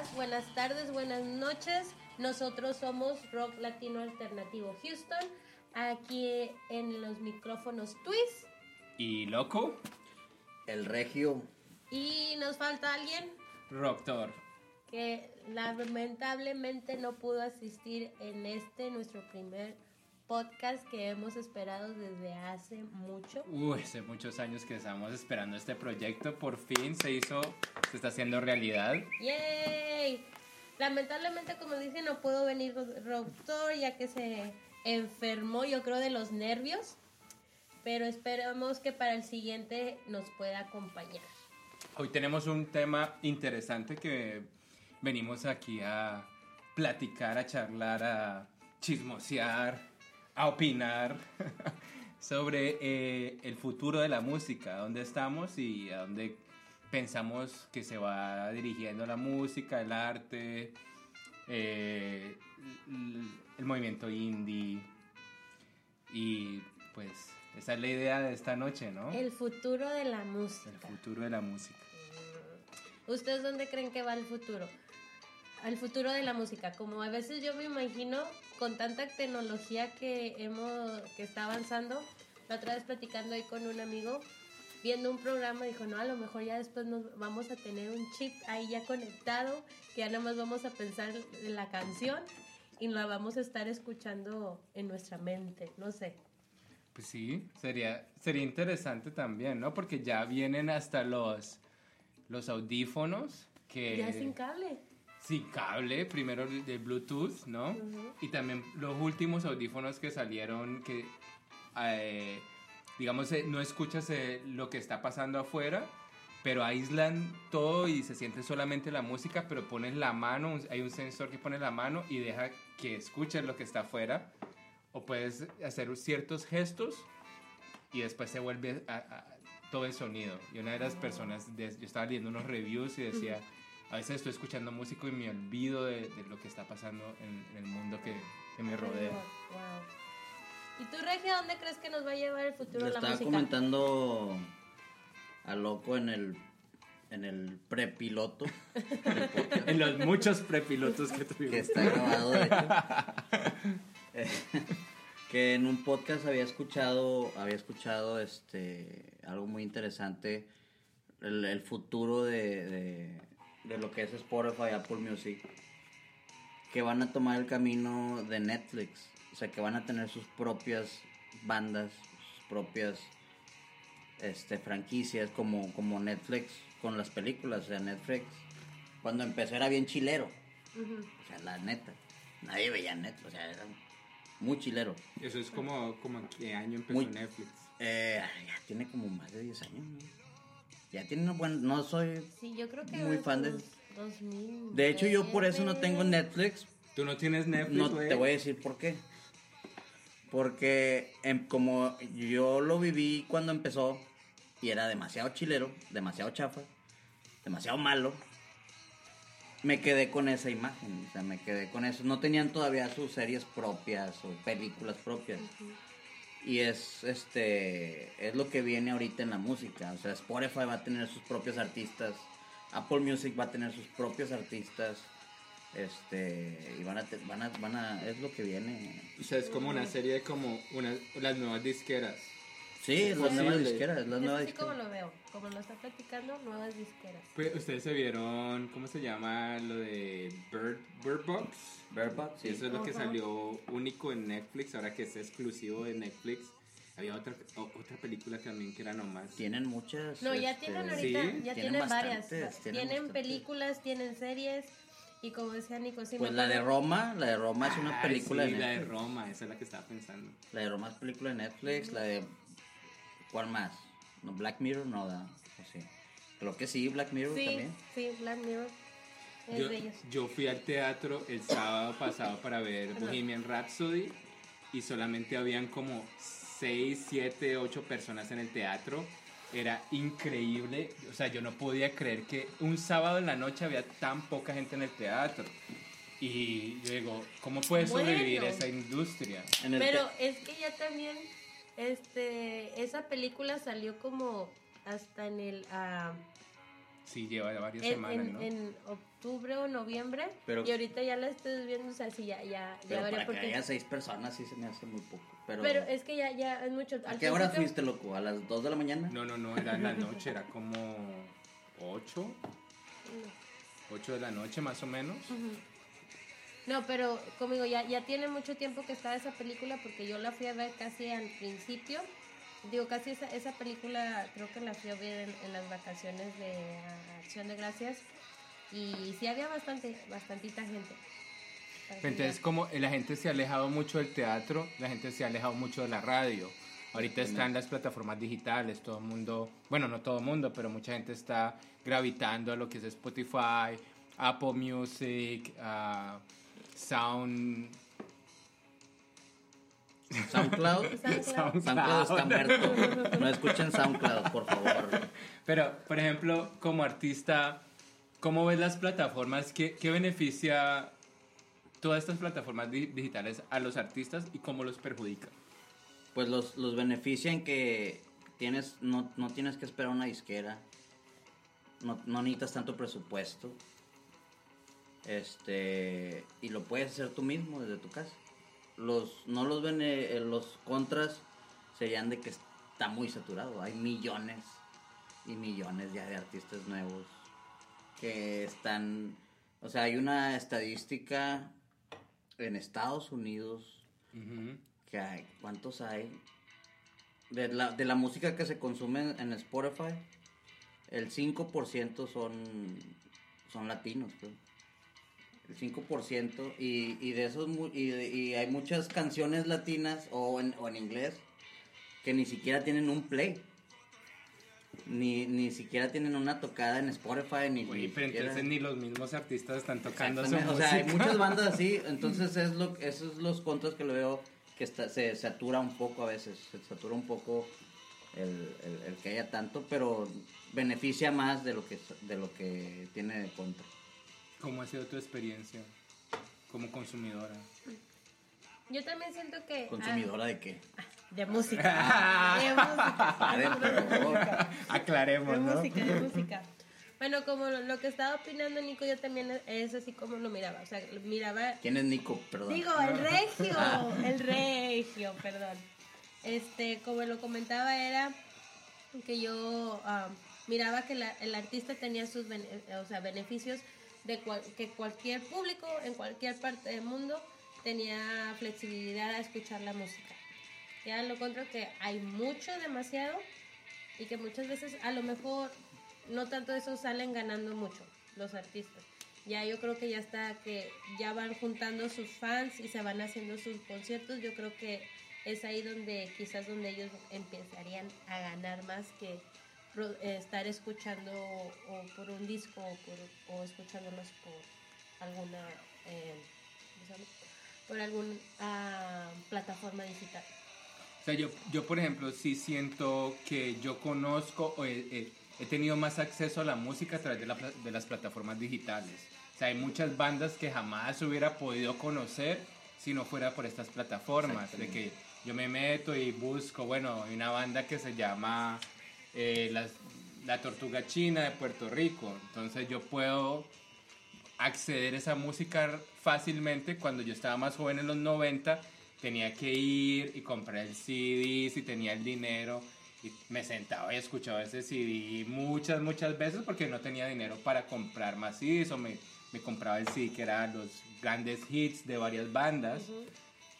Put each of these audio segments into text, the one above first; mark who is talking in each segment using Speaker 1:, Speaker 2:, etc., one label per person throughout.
Speaker 1: días, buenas tardes, buenas noches. Nosotros somos Rock Latino Alternativo Houston, aquí en los micrófonos Twist.
Speaker 2: ¿Y Loco?
Speaker 3: El Regio.
Speaker 1: Y nos falta alguien
Speaker 2: Rocktor.
Speaker 1: que lamentablemente no pudo asistir en este nuestro primer podcast que hemos esperado desde hace mucho.
Speaker 2: Uy, hace muchos años que estamos esperando este proyecto. Por fin se hizo, se está haciendo realidad.
Speaker 1: ¡Yay! Lamentablemente, como dice, no pudo venir Doctor ya que se enfermó, yo creo, de los nervios. Pero esperamos que para el siguiente nos pueda acompañar.
Speaker 2: Hoy tenemos un tema interesante que venimos aquí a platicar, a charlar, a chismosear, a opinar sobre eh, el futuro de la música, dónde estamos y a dónde pensamos que se va dirigiendo la música, el arte, eh, el movimiento indie. Y pues esa es la idea de esta noche, ¿no?
Speaker 1: El futuro de la
Speaker 2: El
Speaker 1: música.
Speaker 2: futuro de la música.
Speaker 1: ¿Ustedes dónde creen que va el futuro? Al futuro de la música. Como a veces yo me imagino con tanta tecnología que hemos que está avanzando. La otra vez platicando ahí con un amigo, viendo un programa, dijo, no, a lo mejor ya después nos vamos a tener un chip ahí ya conectado, que ya nada más vamos a pensar en la canción y la vamos a estar escuchando en nuestra mente, no sé.
Speaker 2: Pues sí, sería, sería interesante también, ¿no? Porque ya vienen hasta los, los audífonos que...
Speaker 1: Ya sin cable.
Speaker 2: Sin cable, primero de Bluetooth, ¿no?
Speaker 1: Ujú.
Speaker 2: Y también los últimos audífonos que salieron que, eh, digamos, eh, no escuchas eh, lo que está pasando afuera, pero aíslan todo y se siente solamente la música, pero pones la mano, hay un sensor que pone la mano y deja que escuches lo que está afuera. O puedes hacer ciertos gestos y después se vuelve a- a- todo el sonido. Y una de las personas, de- yo estaba leyendo unos reviews y decía, a veces estoy escuchando música y me olvido de, de lo que está pasando en, en el mundo que, que me rodea.
Speaker 1: Wow. ¿Y tú, Regia, dónde crees que nos va a llevar el futuro
Speaker 3: Le
Speaker 1: de la
Speaker 3: estaba
Speaker 1: música?
Speaker 3: comentando a Loco en el, en el prepiloto
Speaker 2: En los muchos prepilotos que tuvimos.
Speaker 3: que está grabado, de hecho. Que en un podcast había escuchado, había escuchado este algo muy interesante, el, el futuro de, de, de lo que es Spotify, Apple Music, que van a tomar el camino de Netflix, o sea, que van a tener sus propias bandas, sus propias este, franquicias, como, como Netflix con las películas, o sea, Netflix, cuando empezó era bien chilero, o sea, la neta, nadie veía Netflix, o sea, era muy chilero.
Speaker 2: Eso es como, como en qué año empezó
Speaker 3: Muy-
Speaker 2: Netflix.
Speaker 3: Eh, ya tiene como más de 10 años, ¿no? Ya tiene un buen, no soy...
Speaker 1: Sí, yo creo que
Speaker 3: Muy fan de-
Speaker 1: sus 2000.
Speaker 3: De hecho, yo por eso no tengo Netflix,
Speaker 2: ¿Tú no tienes Netflix,
Speaker 3: No te voy a decir por qué. Porque em, como yo lo viví cuando empezó y era demasiado chilero, demasiado chafa, demasiado malo, me quedé con esa imagen, o sea, me quedé con eso. No tenían todavía sus series propias o películas propias. Y es este es lo que viene ahorita en la música, o sea, Spotify va a tener sus propios artistas, Apple Music va a tener sus propios artistas. Este, y van a, van a, van a, es lo que viene.
Speaker 4: O sea, es como una serie como una, las nuevas disqueras.
Speaker 3: Sí, es la nueva disquera, es la
Speaker 1: Es
Speaker 3: nueva
Speaker 1: así como lo veo, como lo está platicando, nuevas disqueras.
Speaker 2: Pues, Ustedes se vieron, ¿cómo se llama lo de Bird, Bird Box?
Speaker 3: Bird Box, sí.
Speaker 2: Eso es lo que
Speaker 1: Ajá.
Speaker 2: salió único en Netflix, ahora que es exclusivo de Netflix. Había otra, o- otra película también que era nomás.
Speaker 3: Tienen muchas.
Speaker 1: No, ya
Speaker 3: este,
Speaker 1: tienen
Speaker 2: Sí,
Speaker 1: ahorita, ya
Speaker 3: tienen
Speaker 1: tienen, varias.
Speaker 3: bastantes,
Speaker 1: Tienen,
Speaker 3: tienen bastantes.
Speaker 1: películas, tienen series. Y como decía Nico, sí
Speaker 3: Pues la de
Speaker 1: acuerdo-
Speaker 3: Roma, la de Roma es una
Speaker 2: Ay,
Speaker 3: película
Speaker 2: sí,
Speaker 3: de
Speaker 2: la de
Speaker 3: Netflix.
Speaker 2: Roma, esa es la que estaba pensando.
Speaker 3: La de Roma es película de Netflix, la de. ¿Cuál más? No, Black Mirror no da. O sí. Creo que sí, Black Mirror
Speaker 1: Sí,
Speaker 3: también.
Speaker 1: sí, Black Mirror. Es
Speaker 2: Yo,
Speaker 1: de ellos.
Speaker 2: yo fui al teatro el sábado pasado para ver Bohemian Rhapsody y solamente habían como 6, 7, 8 personas en el teatro. Era increíble, o sea, yo no podía creer que un sábado en la noche había tan poca gente en el teatro. Y yo digo, ¿cómo puede sobrevivir
Speaker 1: Bueno.
Speaker 2: esa industria?
Speaker 3: En el
Speaker 1: Pero es que ya también, este, esa película salió como hasta en el, ah,
Speaker 2: Sí, lleva varias
Speaker 1: en,
Speaker 2: semanas,
Speaker 1: en-
Speaker 2: ¿no?
Speaker 1: en- octubre o noviembre.
Speaker 3: Pero-
Speaker 1: y ahorita ya la estoy viendo, o sea, sí, ya, ya, ya
Speaker 3: Pero
Speaker 1: veré
Speaker 3: para
Speaker 1: por
Speaker 3: que haya seis personas sí se me hace muy poco. Pero,
Speaker 1: Pero es que ya, ya es mucho.
Speaker 3: ¿A qué hora
Speaker 1: principio-
Speaker 3: fuiste, loco? ¿A las 2 de la mañana?
Speaker 2: No, no, no, era en la noche, era como 8, 8 de la noche más o menos.
Speaker 1: No, pero conmigo ya, ya tiene mucho tiempo que está esa película porque yo la fui a ver casi al principio. Digo, casi esa, esa película creo que la fui a ver en, en las vacaciones de Acción de Gracias. Y sí había bastante, bastantita gente.
Speaker 2: Entonces,
Speaker 1: ya-
Speaker 2: como la gente se ha alejado mucho del teatro, la gente se ha alejado mucho de la radio. Ahorita están las plataformas digitales, todo el mundo, bueno, no todo el mundo, pero mucha gente está gravitando a lo que es Spotify, Apple Music, a Sound.
Speaker 3: SoundCloud.
Speaker 1: SoundCloud.
Speaker 3: SoundCloud está muerto. No escuchen SoundCloud, por favor.
Speaker 2: Pero, por ejemplo, como artista, ¿cómo ves las plataformas? ¿Qué, qué beneficia todas estas plataformas di- digitales a los artistas y cómo los perjudica?
Speaker 3: Pues los, los beneficia en que tienes, no, no tienes que esperar una disquera. No, no necesitas tanto presupuesto. Este. Y lo puedes hacer tú mismo desde tu casa. Los, no los bene- eh, los contras serían de que está muy saturado. Hay millones y millones ya de artistas nuevos que están. O sea, hay una estadística en Estados Unidos que hay, ¿cuántos hay? De la, de la música que se consume en, en Spotify, el 5% son, son latinos, creo. El 5%, y, y de esos, mu- y, y hay muchas canciones latinas o en, o en inglés que ni siquiera tienen un play. Ni, ni siquiera tienen una tocada en Spotify, ni,
Speaker 2: Oye,
Speaker 3: ni
Speaker 2: pero
Speaker 3: siquiera-
Speaker 2: entonces ni los mismos artistas están tocando su
Speaker 3: O sea, hay muchas bandas así, entonces es lo, esos son los contras que lo veo que está, se satura un poco a veces, se satura un poco el, el- el que haya tanto, pero beneficia más de lo que de lo que tiene de contra.
Speaker 2: ¿Cómo ha sido tu experiencia como consumidora?
Speaker 1: Yo también siento que... ah,
Speaker 3: ¿Consumidora de qué?
Speaker 1: de música. de música.
Speaker 3: Padre, por favor.
Speaker 2: Aclaremos,
Speaker 1: De
Speaker 2: ¿no?
Speaker 1: música, de música. Bueno, como lo, lo que estaba opinando Nico, yo también es así como lo miraba. O sea, miraba.
Speaker 3: ¿Quién es Nico? Perdón.
Speaker 1: Digo, el regio. El regio, perdón. Este, como lo comentaba, era que yo ah, miraba que la- el artista tenía sus bene- o sea, beneficios de cual- que cualquier público en cualquier parte del mundo tenía flexibilidad a escuchar la música. Ya lo contra que hay mucho, demasiado, y que muchas veces a lo mejor no tanto eso salen ganando mucho los artistas. Ya yo creo que ya está que ya van juntando sus fans y se van haciendo sus conciertos. Yo creo que es ahí donde quizás donde ellos empezarían a ganar más que estar escuchando o por un disco o, por, o escuchándolos por alguna eh, por alguna plataforma digital.
Speaker 2: O sea, yo, yo, por ejemplo, sí siento que yo conozco o he, he- he tenido más acceso a la música a través de, la de las plataformas digitales. O sea, hay muchas bandas que jamás hubiera podido conocer si no fuera por estas plataformas. De que yo me meto y busco, bueno, hay una banda que se llama eh, las- La Tortuga China de Puerto Rico. Entonces yo puedo acceder a esa música fácilmente. Cuando yo estaba más joven en los 90, tenía que ir y comprar el CD si tenía el dinero. Y me sentaba y escuchaba ese CD muchas, muchas veces porque no tenía dinero para comprar más CDs o me, me compraba el CD que eran los grandes hits de varias bandas.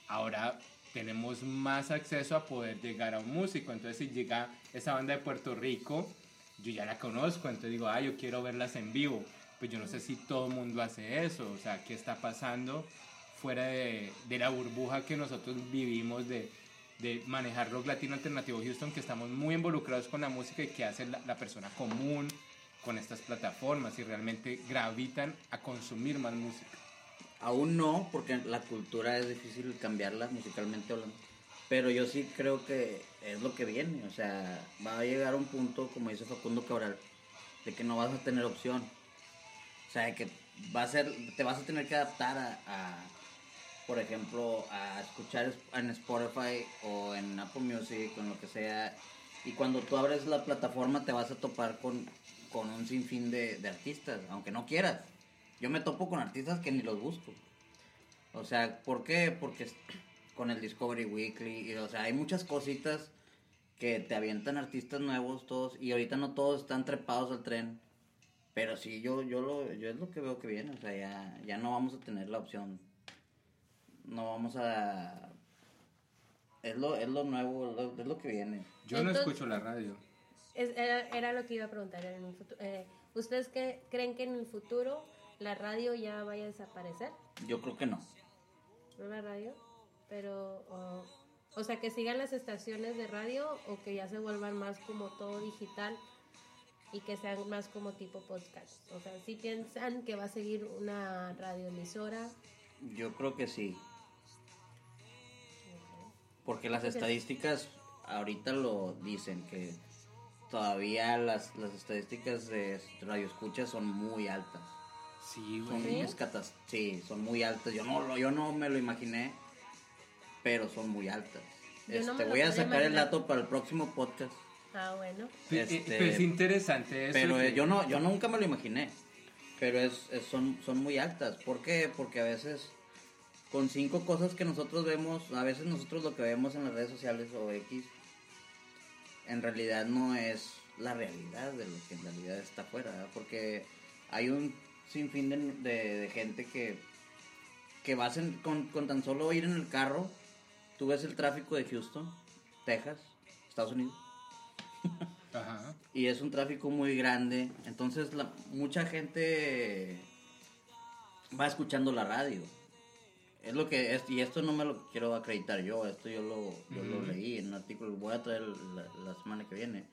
Speaker 2: Ahora tenemos más acceso a poder llegar a un músico. Entonces, si llega esa banda de Puerto Rico, yo ya la conozco. Entonces digo, ah, yo quiero verlas en vivo. Pues yo no sé si todo el mundo hace eso. O sea, ¿qué está pasando fuera de, la burbuja que nosotros vivimos de, de manejar rock latino alternativo Houston, que estamos muy involucrados con la música y que hace la, la persona común con estas plataformas y realmente gravitan a consumir más música?
Speaker 3: Aún no, porque la cultura es difícil cambiarla musicalmente hablando. Pero yo sí creo que es lo que viene. O sea, va a llegar un punto, como dice Facundo Cabral, de que no vas a tener opción. O sea, de que va a ser, te vas a tener que adaptar a, a, por ejemplo, a escuchar es- en Spotify o en Apple Music en lo que sea. Y cuando tú abres la plataforma te vas a topar con, con un sinfín de, de artistas, aunque no quieras. Yo me topo con artistas que ni los busco. O sea, ¿por qué? Porque con el Discovery Weekly, y, o sea, hay muchas cositas que te avientan artistas nuevos todos, y ahorita no todos están trepados al tren. Pero sí, yo, yo, lo, yo es lo que veo que viene, o sea, ya, ya no vamos a tener la opción. No vamos a... Es lo, es lo nuevo, es lo, es lo que viene.
Speaker 2: Yo no escucho la radio.
Speaker 1: Es- era, era lo que iba a preguntar. En el futuro, eh, ¿Ustedes qué- creen que en el futuro la radio ya vaya a desaparecer?
Speaker 3: Yo creo que no.
Speaker 1: ¿No la radio? Pero, o, o sea, que sigan las estaciones de radio o que ya se vuelvan más como todo digital y que sean más como tipo podcast. O sea, si piensan que va a seguir una radioemisora.
Speaker 3: Yo creo que sí. Porque las estadísticas ahorita lo dicen que todavía las, las estadísticas de radio escucha son muy altas.
Speaker 2: Sí,
Speaker 3: Son
Speaker 2: güey.
Speaker 3: escatas- sí, son muy altas. Yo no, lo- yo no me lo imaginé, pero son muy altas.
Speaker 1: Yo no
Speaker 3: Este, voy a sacar el dato para el próximo podcast.
Speaker 1: Ah, bueno.
Speaker 2: Eh,
Speaker 3: Este,
Speaker 2: pero es interesante eso.
Speaker 3: Pero
Speaker 2: que-
Speaker 3: eh, yo no, yo nunca me lo imaginé. Pero es, es- son, son muy altas. ¿Por qué? Porque a veces con cinco cosas que nosotros vemos, a veces nosotros lo que vemos en las redes sociales o X, en realidad no es la realidad de lo que en realidad está afuera. ¿verdad? Porque hay un sinfín de, de- de gente que, que vas en- con, con tan solo ir en el carro, tú ves el tráfico de Houston, Texas, Estados Unidos.
Speaker 2: Ajá.
Speaker 3: Y es un tráfico muy grande. Entonces la, mucha gente va escuchando la radio. Es lo que es, y esto no me lo quiero acreditar yo, esto yo lo, yo lo leí en un artículo, voy a traer la, la semana que viene.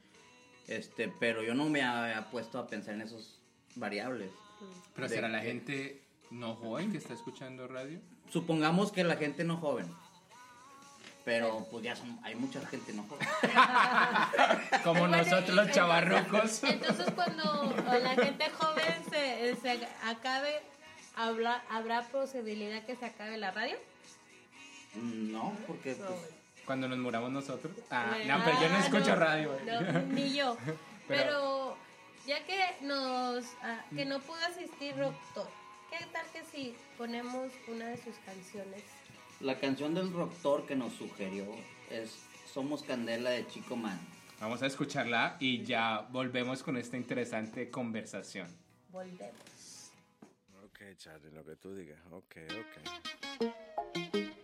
Speaker 3: Este, pero yo no me había puesto a pensar en esos variables.
Speaker 2: Pero
Speaker 3: de
Speaker 2: será la gente no joven que está escuchando radio.
Speaker 3: Supongamos que la gente no joven. Pero pues ya son, hay mucha gente no joven.
Speaker 2: Como
Speaker 1: Bueno,
Speaker 2: nosotros los chavarrucos.
Speaker 1: Entonces, cuando la gente joven se, se acabe, ¿habrá, ¿habrá posibilidad que se acabe la radio?
Speaker 3: No, porque pues.
Speaker 2: Cuando nos muramos nosotros. Ah,
Speaker 1: Bueno,
Speaker 2: no, pero yo no
Speaker 1: ah,
Speaker 2: escucho radio.
Speaker 1: no, ni yo.
Speaker 2: Pero-
Speaker 1: Pero, ya que nos ah, que no pudo asistir Doctor, ¿qué tal que si ponemos una de sus canciones?
Speaker 3: la canción del doctor que nos sugirió es Somos Candela de Chico Man.
Speaker 2: Vamos a escucharla y ya volvemos con esta interesante conversación.
Speaker 1: Volvemos.
Speaker 5: Ok, Charlie, lo que tú digas. Ok, ok.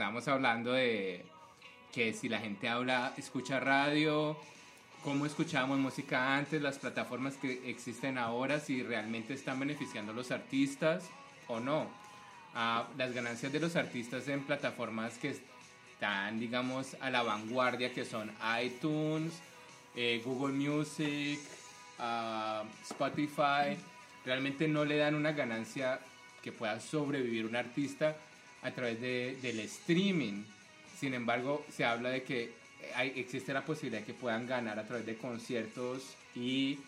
Speaker 2: Estábamos hablando de que si la gente habla, escucha radio, cómo escuchábamos música antes, las plataformas que existen ahora, si realmente están beneficiando a los artistas o no. Ah, las ganancias de los artistas en plataformas que están, digamos, a la vanguardia, que son iTunes, eh, Google Music, ah, Spotify, realmente no le dan una ganancia que pueda sobrevivir un artista a través de, del streaming. Sin embargo, se habla de que hay, existe la posibilidad de que puedan ganar a través de conciertos y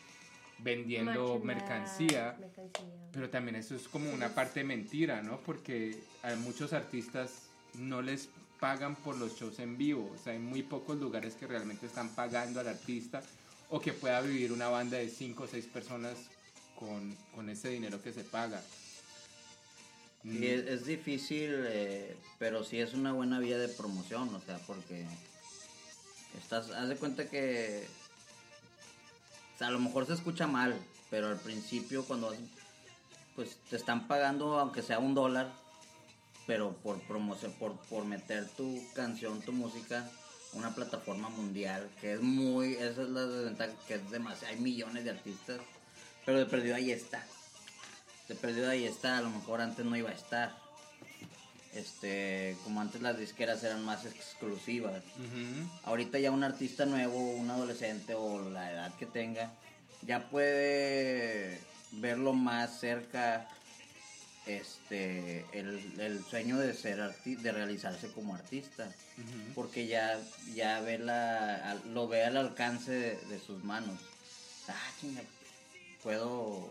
Speaker 2: vendiendo mercancía. Pero también eso es como una parte mentira, ¿no? Porque a muchos artistas no les pagan por los shows en vivo. O sea, hay muy pocos lugares que realmente están pagando al artista o que pueda vivir una banda de 5 o 6 personas con, con ese dinero que se paga.
Speaker 3: Y es, es difícil, eh, pero sí es una buena vía de promoción, o sea, porque estás, haz de cuenta que, o sea, a lo mejor se escucha mal, pero al principio cuando vas- pues te están pagando aunque sea un dólar, pero por promoción, por, por meter tu canción, tu música a una plataforma mundial, que es muy, esa es la desventaja, que es demasiado, hay millones de artistas, pero de perdido ahí está se perdió ahí está, a lo mejor antes no iba a estar. Este, como antes las disqueras eran más exclusivas.
Speaker 2: Ujú.
Speaker 3: Ahorita ya un artista nuevo, un adolescente o la edad que tenga, ya puede verlo más cerca este el, el sueño de ser arti- de realizarse como artista porque ya ya ve la lo ve al alcance de, de sus manos ah chinga puedo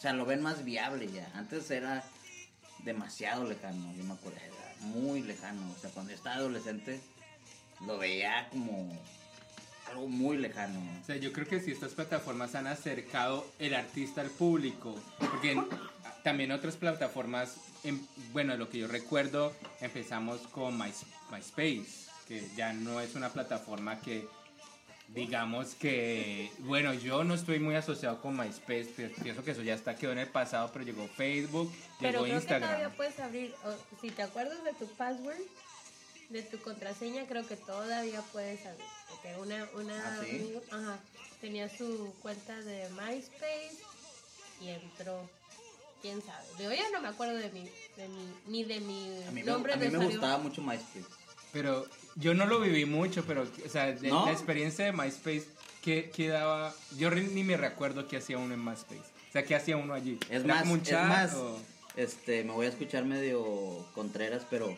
Speaker 3: o sea lo ven más viable ya. Antes era demasiado lejano yo me acuerdo era muy lejano. O sea cuando yo estaba adolescente lo veía como algo muy lejano.
Speaker 2: O sea, yo creo que si estas plataformas han acercado el artista al público, porque también otras plataformas, en- bueno, lo que yo recuerdo, empezamos con My- MySpace, que ya no es una plataforma que, digamos que, bueno, yo no estoy muy asociado con MySpace, pi- pienso que eso ya está quedó en el pasado, pero llegó Facebook,
Speaker 1: Pero
Speaker 2: llegó
Speaker 1: creo que
Speaker 2: Instagram.
Speaker 1: todavía puedes abrir, o, si te acuerdas de tu password, de tu contraseña, creo que todavía puedes abrir. Porque una, una
Speaker 3: ¿Ah, sí?
Speaker 1: amigo, ajá, tenía su cuenta de MySpace y entró. Quién sabe. Yo ya no me acuerdo de mi, de mi ni de mi
Speaker 3: a mí, me-
Speaker 1: nombre
Speaker 3: a mí
Speaker 1: de
Speaker 3: me
Speaker 1: usuario.
Speaker 3: gustaba mucho MySpace
Speaker 2: Pero yo no lo viví mucho, pero, o sea, de-
Speaker 3: ¿No?
Speaker 2: la experiencia de MySpace, ¿qué, qué daba? Yo ni me recuerdo qué hacía uno en MySpace. O sea, ¿qué hacía uno allí?
Speaker 3: Es
Speaker 2: ¿Era
Speaker 3: más,
Speaker 2: como un
Speaker 3: es más,
Speaker 2: o-
Speaker 3: este, me voy a escuchar medio contreras, pero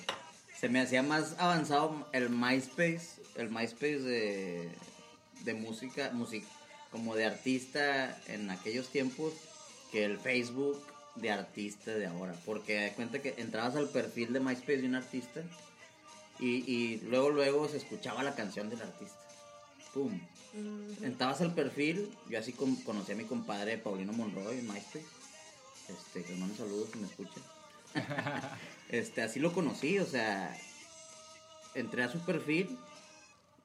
Speaker 3: se me hacía más avanzado el MySpace, el MySpace de, de música, música, como de artista en aquellos tiempos, que el Facebook de artista de ahora. Porque de cuenta que entrabas al perfil de MySpace de un artista y, y luego, luego se escuchaba la canción del artista. ¡Pum! Entrabas al perfil, yo así con- conocí a mi compadre Paulino Monroy MySpace. Este, que le mando saludos si me escucha. este, así lo conocí, o sea, entré a su perfil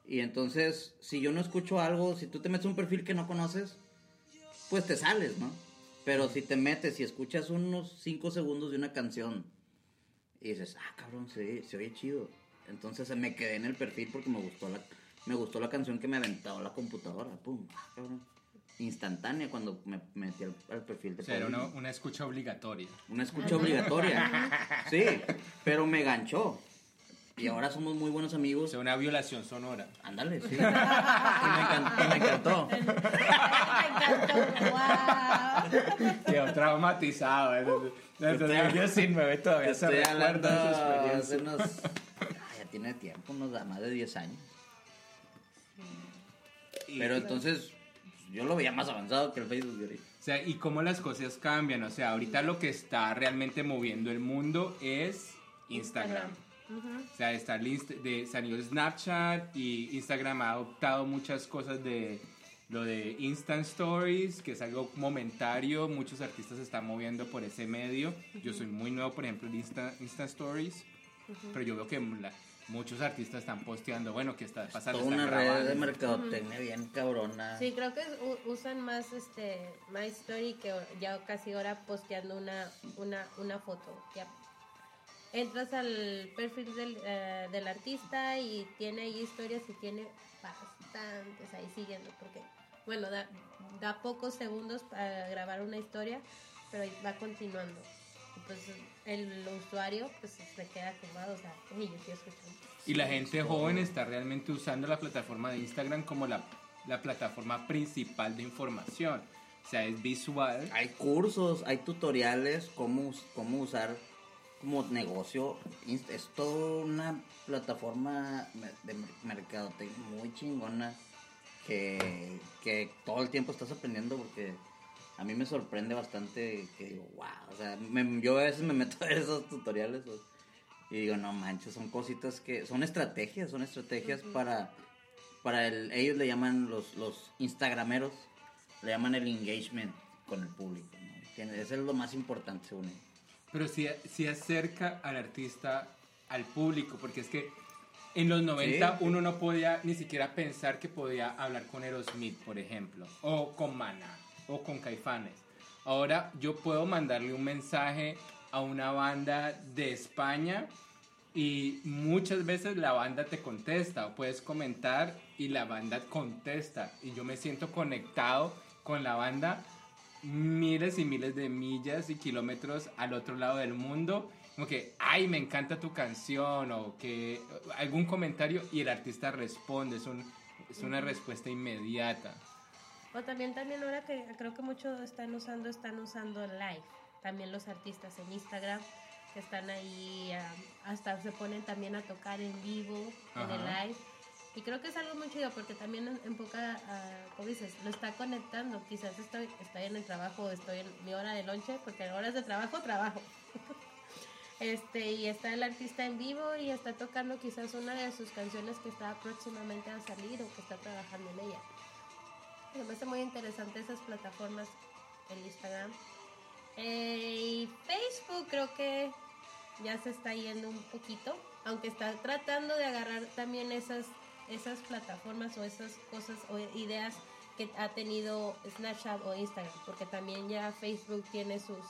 Speaker 3: y entonces, si yo no escucho algo, si tú te metes a un perfil que no conoces, pues te sales, ¿no? Pero si te metes y escuchas unos 5 segundos de una canción y dices, ah, cabrón, se, se oye chido. Entonces me quedé en el perfil porque me gustó la, me gustó la canción que me aventó la computadora. Pum, ah, cabrón. Instantánea cuando me metí al, al perfil de
Speaker 2: O sea, era una, escucha obligatoria.
Speaker 3: Una escucha obligatoria. Sí, pero me ganchó. Y ahora somos muy buenos
Speaker 2: O
Speaker 3: amigos.
Speaker 2: sea, una violación sonora.
Speaker 3: Ándale, sí. Y me, encan- y me encantó.
Speaker 1: Me encantó.
Speaker 2: Quedó traumatizado. Entonces, entonces, yo sin me todavía se recuerda
Speaker 3: hace unos... Tiene tiempo, unos más de 10 años.
Speaker 2: Y-
Speaker 3: Pero entonces, yo lo veía más avanzado que el Facebook de ahorita.
Speaker 2: O sea, y cómo las cosas cambian. O sea, ahorita lo que está realmente moviendo el mundo es Instagram. O sea, está el inst- de, salió el Snapchat y Instagram ha adoptado muchas cosas de lo de Instant Stories, que es algo momentario. Muchos artistas se están moviendo por ese medio. Yo soy muy nuevo, por ejemplo, en Insta, Instant Stories, pero yo veo que la- muchos artistas están posteando, bueno, que está pasando.
Speaker 3: Toda una
Speaker 2: Están
Speaker 3: red
Speaker 2: grabando.
Speaker 3: de mercadotecnia bien cabrona.
Speaker 1: Sí, creo que usan más este My Story que ya casi ahora posteando una una una foto. Ya. entras al perfil del, eh, del artista y tiene ahí historias y tiene bastantes ahí siguiendo, porque, bueno, da, da pocos segundos para grabar una historia, pero va continuando. Pues el usuario pues se queda acomodado, o sea, "Ey, yo quiero escuchar.
Speaker 2: Y la gente joven está realmente usando la plataforma de Instagram como la, la plataforma principal de información. O sea, es visual.
Speaker 3: Hay cursos, hay tutoriales, cómo, us- cómo usar como negocio. Es toda una plataforma de mer- mercadotecnia muy chingona que, que todo el tiempo estás aprendiendo porque a mí me sorprende bastante que digo, wow, o sea, me- yo a veces me meto a ver esos tutoriales o- y digo, no manches, son cositas que son estrategias, son estrategias para, para el, ellos le llaman los, los instagrameros, le llaman el engagement con el público, ¿no? Que Eso es lo más importante según ellos.
Speaker 2: Pero sí, sí acerca al artista al público, porque es que en los 90
Speaker 3: Sí.
Speaker 2: uno no podía ni siquiera pensar que podía hablar con Aerosmith, por ejemplo, o con Maná, o con Caifanes. Ahora yo puedo mandarle un mensaje a una banda de España y muchas veces la banda te contesta o puedes comentar y la banda contesta. Y yo me siento conectado con la banda miles y miles de millas y kilómetros al otro lado del mundo. Como que ay me encanta tu canción o que algún comentario y el artista responde. Es es una respuesta inmediata
Speaker 1: O también, también ahora que creo que muchos están usando, están usando live. También los artistas en Instagram que están ahí, ah, hasta se ponen también a tocar en vivo, en el live. Y creo que es algo muy chido porque también en, poca, ah, como dices, lo está conectando. Quizás estoy, estoy en el trabajo, estoy en mi hora de lonche, porque en horas de trabajo, trabajo. Este, y está el artista en vivo y está tocando quizás una de sus canciones que está próximamente a salir o que está trabajando en ella. Me parece muy interesante esas plataformas, el Instagram. Eh, y Facebook creo que ya se está yendo un poquito, aunque está tratando de agarrar también esas, esas plataformas o esas cosas o ideas que ha tenido Snapchat o Instagram, porque también ya Facebook tiene sus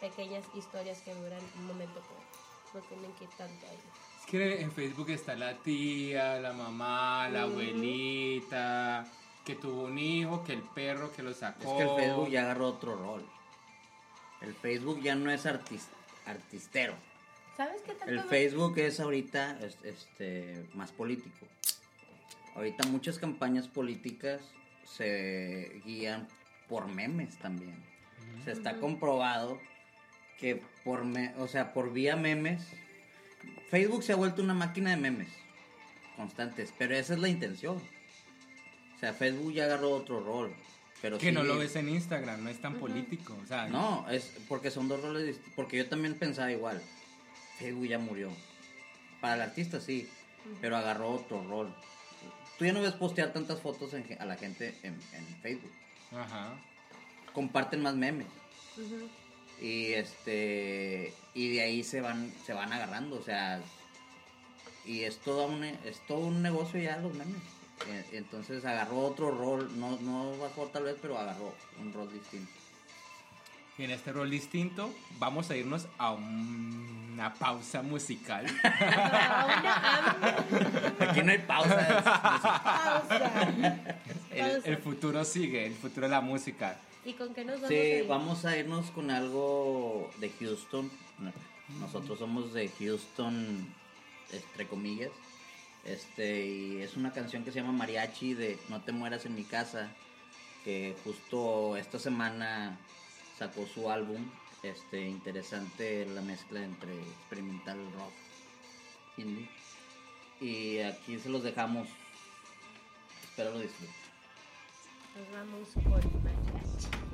Speaker 1: pequeñas historias que duran un momento, pero no tienen que ir tanto ahí.
Speaker 2: Es que en Facebook está la tía, la mamá, la abuelita, que tuvo un hijo, que el perro que lo sacó.
Speaker 3: Es que el Facebook ya agarró otro rol. El Facebook ya no es artis- artistero.
Speaker 1: ¿Sabes qué tanto
Speaker 3: El
Speaker 1: me-
Speaker 3: Facebook es ahorita es- este, más político. Ahorita muchas campañas políticas se guían por memes también. Se está comprobado que por, me- o sea, por vía memes, Facebook se ha vuelto una máquina de memes constantes, pero esa es la intención. O sea, Facebook ya agarró otro rol. Pero
Speaker 2: Que no lo ves en Instagram, no es tan político. O sea,
Speaker 3: no, es porque son dos roles distintos. Porque yo también pensaba igual. Facebook ya murió. Para el artista sí, pero agarró otro rol. Tú ya no ves postear tantas fotos en a la gente en, en Facebook.
Speaker 2: Ajá.
Speaker 3: Comparten más memes.
Speaker 1: Ujú.
Speaker 3: Y este y de ahí se van se van agarrando, o sea, y es todo un es todo un negocio ya los memes. Eh, Entonces agarró otro rol, no no bajó tal vez, pero agarró un rol distinto.
Speaker 2: Y en este rol distinto, vamos a irnos a una pausa musical.
Speaker 3: Aquí no hay pausa.
Speaker 1: Pausa.
Speaker 2: el, el futuro sigue, el futuro de la música.
Speaker 1: ¿Y con qué nos vamos a
Speaker 3: Sí,
Speaker 1: ir?
Speaker 3: vamos a irnos con algo de Houston. Nosotros somos de Houston, entre comillas. Este, y es una canción que se llama Mariachi de No te mueras en mi casa, que justo esta semana sacó su álbum. Este, interesante la mezcla entre experimental rock, indie. Y aquí se los dejamos. Espero lo disfruten.
Speaker 1: Nos vamos. Mariachi.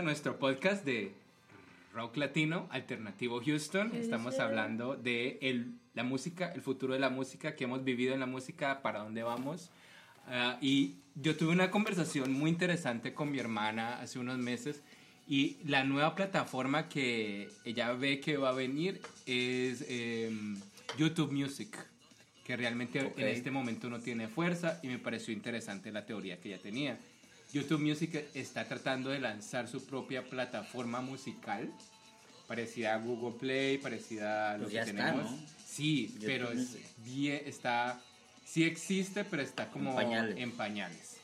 Speaker 6: A
Speaker 2: nuestro podcast de rock latino alternativo Houston. Estamos hablando de el, la música, el futuro de la música, que hemos vivido en la música, para dónde vamos. Ah, y yo tuve una conversación muy interesante con mi hermana hace unos meses y la nueva plataforma que ella ve que va a venir es em, YouTube Music, que realmente
Speaker 3: Ok.
Speaker 2: en este momento no tiene fuerza y me pareció interesante la teoría que ella tenía. YouTube Music está tratando de lanzar su propia plataforma musical, parecida a Google Play, parecida a lo
Speaker 3: Pues
Speaker 2: que
Speaker 3: está,
Speaker 2: tenemos.
Speaker 3: ¿no?
Speaker 2: Sí,
Speaker 3: YouTube
Speaker 2: pero es bien, está, sí existe, pero está como
Speaker 3: En pañales.
Speaker 2: en pañales.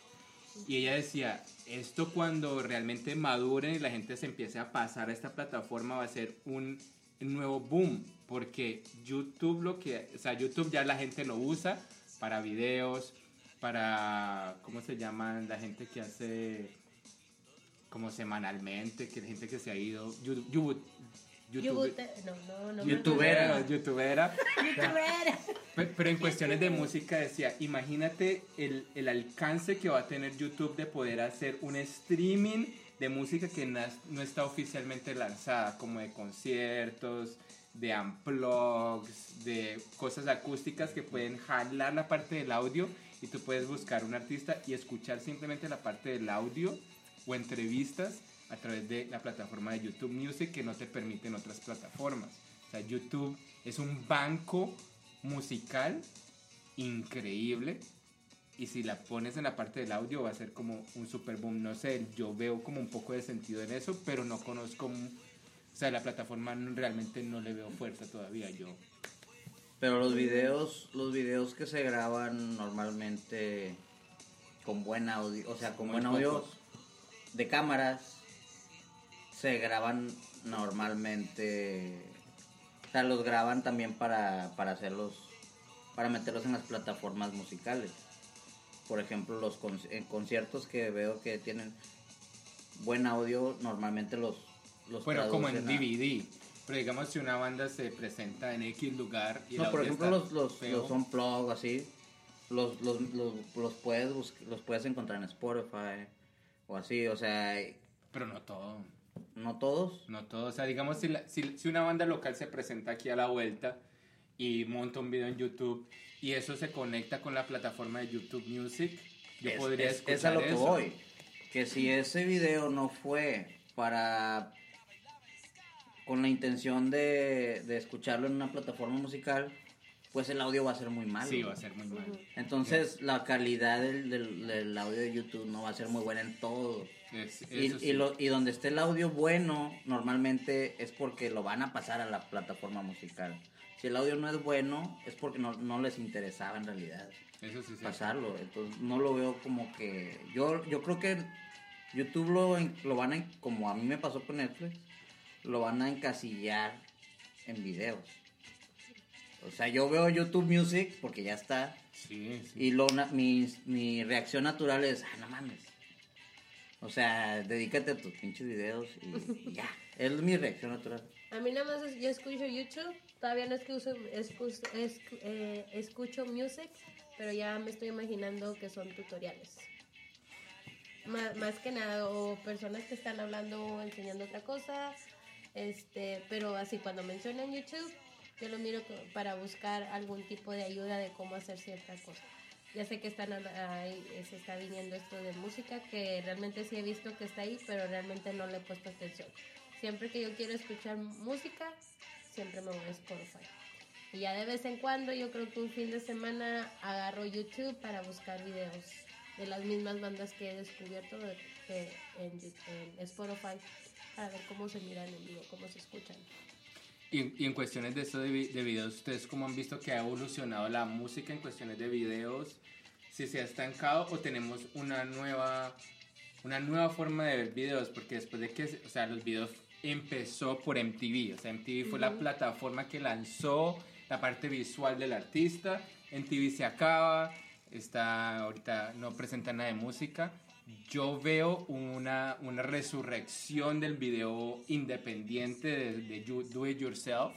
Speaker 2: Y ella decía, esto cuando realmente maduren y la gente se empiece a pasar a esta plataforma va a ser un nuevo boom, porque YouTube lo que, o sea, YouTube ya la gente lo usa para videos, para, ¿cómo se llaman? La gente que hace como semanalmente, que la gente que se ha ido, you- you- YouTube-
Speaker 1: Yubute- No, no, no.
Speaker 3: Youtubera.
Speaker 2: youtubera,
Speaker 1: Youtubera.
Speaker 2: Pe- Pero en cuestiones de música decía, imagínate el, el alcance que va a tener YouTube de poder hacer un streaming de música que no está oficialmente lanzada, como de conciertos, de unplugs, de cosas acústicas que pueden jalar la parte del audio y tú puedes buscar un artista y escuchar simplemente la parte del audio o entrevistas a través de la plataforma de YouTube Music que no te permiten otras plataformas. O sea, YouTube es un banco musical increíble y si la pones en la parte del audio va a ser como un super boom. No sé, yo veo como un poco de sentido en eso, pero no conozco, o sea, la plataforma realmente no le veo fuerza todavía. Yo
Speaker 3: Pero los videos, los videos que se graban normalmente con buen audio, o sea, con
Speaker 2: Muy
Speaker 3: buen audio
Speaker 2: pocos.
Speaker 3: de cámaras, se graban normalmente, o sea, los graban también para, para hacerlos, para meterlos en las plataformas musicales. Por ejemplo, los con- en conciertos que veo que tienen buen audio, normalmente los, los
Speaker 2: bueno, como en
Speaker 3: a-
Speaker 2: DVD. Pero digamos, si una banda se presenta en X lugar y
Speaker 3: No, por ejemplo, los, los, los unplug, así, los, los, los, los puedes los puedes encontrar en Spotify o así, o sea,
Speaker 2: pero no todo.
Speaker 3: no todos.
Speaker 2: No todo, o sea, digamos, si, la- si, si una banda local se presenta aquí a la vuelta y monta un video en YouTube y eso se conecta con la plataforma de YouTube Music, yo
Speaker 3: es,
Speaker 2: podría
Speaker 3: es-
Speaker 2: escuchar
Speaker 3: es a lo que
Speaker 2: eso.
Speaker 3: voy. Que si ese video no fue para con la intención de, de escucharlo en una plataforma musical, pues el audio va a ser muy malo.
Speaker 2: Sí, va a ser muy mal.
Speaker 3: Entonces la calidad del, del- del audio de YouTube no va a ser muy buena en todo.
Speaker 2: Es-
Speaker 3: Y,
Speaker 2: eso
Speaker 3: y
Speaker 2: sí.
Speaker 3: lo- y donde esté el audio bueno, normalmente es porque lo van a pasar a la plataforma musical. Si el audio no es bueno, es porque no, no les interesaba en realidad
Speaker 2: Eso sí, sí.
Speaker 3: pasarlo. Entonces no lo veo como que... Yo, yo creo que YouTube lo, en- lo van a, como a mí me pasó con Netflix, lo van a encasillar en videos. O sea, yo veo YouTube Music porque ya está.
Speaker 2: Sí, sí.
Speaker 3: Y lo, na- mi, mi reacción natural es, ah, no mames. O sea, dedícate a tus pinches videos y, y ya. Es mi reacción natural.
Speaker 1: A mí nada más es- yo escucho YouTube, todavía no es que uso, escu- escu- eh, escucho music, pero ya me estoy imaginando que son tutoriales. Má- Más, que nada, o personas que están hablando o enseñando otra cosa, este, pero así cuando mencionan YouTube, yo lo miro para buscar algún tipo de ayuda de cómo hacer cierta cosa. Ya sé que están habla- ahí, se está viniendo esto de música, que realmente sí he visto que está ahí, pero realmente no le he puesto atención. Siempre que yo quiero escuchar música, siempre me voy a Spotify. Y ya de vez en cuando, yo creo que un fin de semana agarro YouTube para buscar videos de las mismas bandas que he descubierto de- en, en Spotify para ver cómo se miran en vivo, cómo se escuchan.
Speaker 2: Y, y en cuestiones de esto de, vi- de videos, ¿ustedes cómo han visto que ha evolucionado la música en cuestiones de videos? Si se ha estancado o tenemos una nueva, una nueva forma de ver videos, porque después de que, o sea, los videos empezó por MTV, o sea, MTV fue la plataforma que lanzó la parte visual del artista, MTV se acaba, está ahorita no presenta nada de música. Yo veo una, una resurrección del video independiente de, de you- Do It Yourself,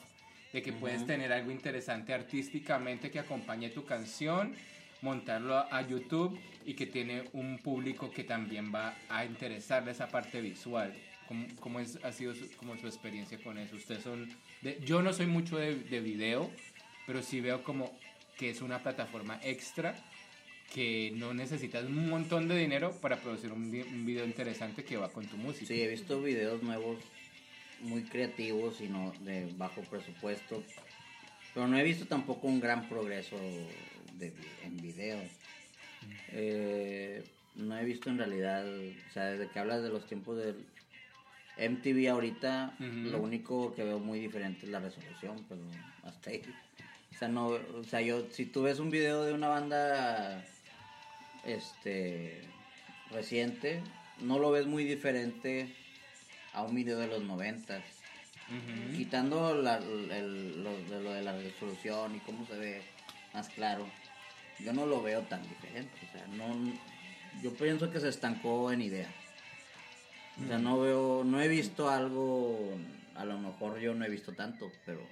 Speaker 2: de que puedes tener algo interesante artísticamente que acompañe tu canción, montarlo a, a YouTube y que tiene un público que también va a interesarle esa parte visual. ¿Cómo, cómo es, ha sido su, como su experiencia con eso? Ustedes son de- yo no soy mucho de, de video, pero sí veo como que es una plataforma extra que no necesitas un montón de dinero para producir un, vi- un video interesante que va con tu música.
Speaker 3: Sí, he visto videos nuevos muy creativos y no de bajo presupuesto. Pero no he visto tampoco un gran progreso de, en videos. Eh, no he visto en realidad, o sea, desde que hablas de los tiempos del MTV ahorita,
Speaker 2: Ujú.
Speaker 3: lo único que veo muy diferente es la resolución, pero hasta ahí. O sea, no, o sea, yo, si tú ves un video de una banda, este, reciente, no lo ves muy diferente a un video de los noventas.
Speaker 2: Ujú.
Speaker 3: Quitando la- el- lo, de lo de la resolución y cómo se ve más claro, yo no lo veo tan diferente. O sea, no, yo pienso que se estancó en idea. O sea, no veo, no he visto algo, a lo mejor yo no he visto tanto, pero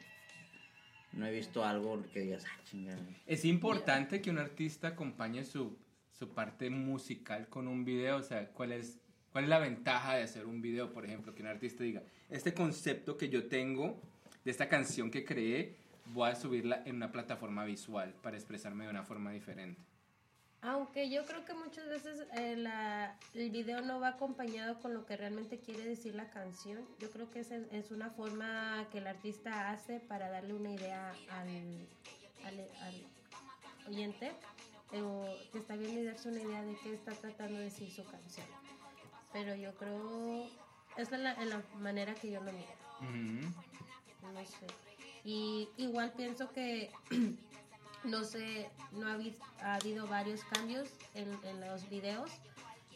Speaker 3: no he visto algo que digas, ah, chingada.
Speaker 2: Es importante que un artista acompañe su, su parte musical con un video, o sea, ¿cuál es, ¿cuál es la ventaja de hacer un video, por ejemplo? Que un artista diga, este concepto que yo tengo de esta canción que creé, voy a subirla en una plataforma visual para expresarme de una forma diferente.
Speaker 1: Aunque yo creo que muchas veces eh, el video no va acompañado con lo que realmente quiere decir la canción. Yo creo que es, es una forma que el artista hace para darle una idea al, oyente o que está viendo y darse una idea de qué está tratando de decir su canción. Pero yo creo, esa es la, la manera que yo lo miro no sé. Y igual pienso que, no sé, no ha, habi- ha habido varios cambios en, en los videos.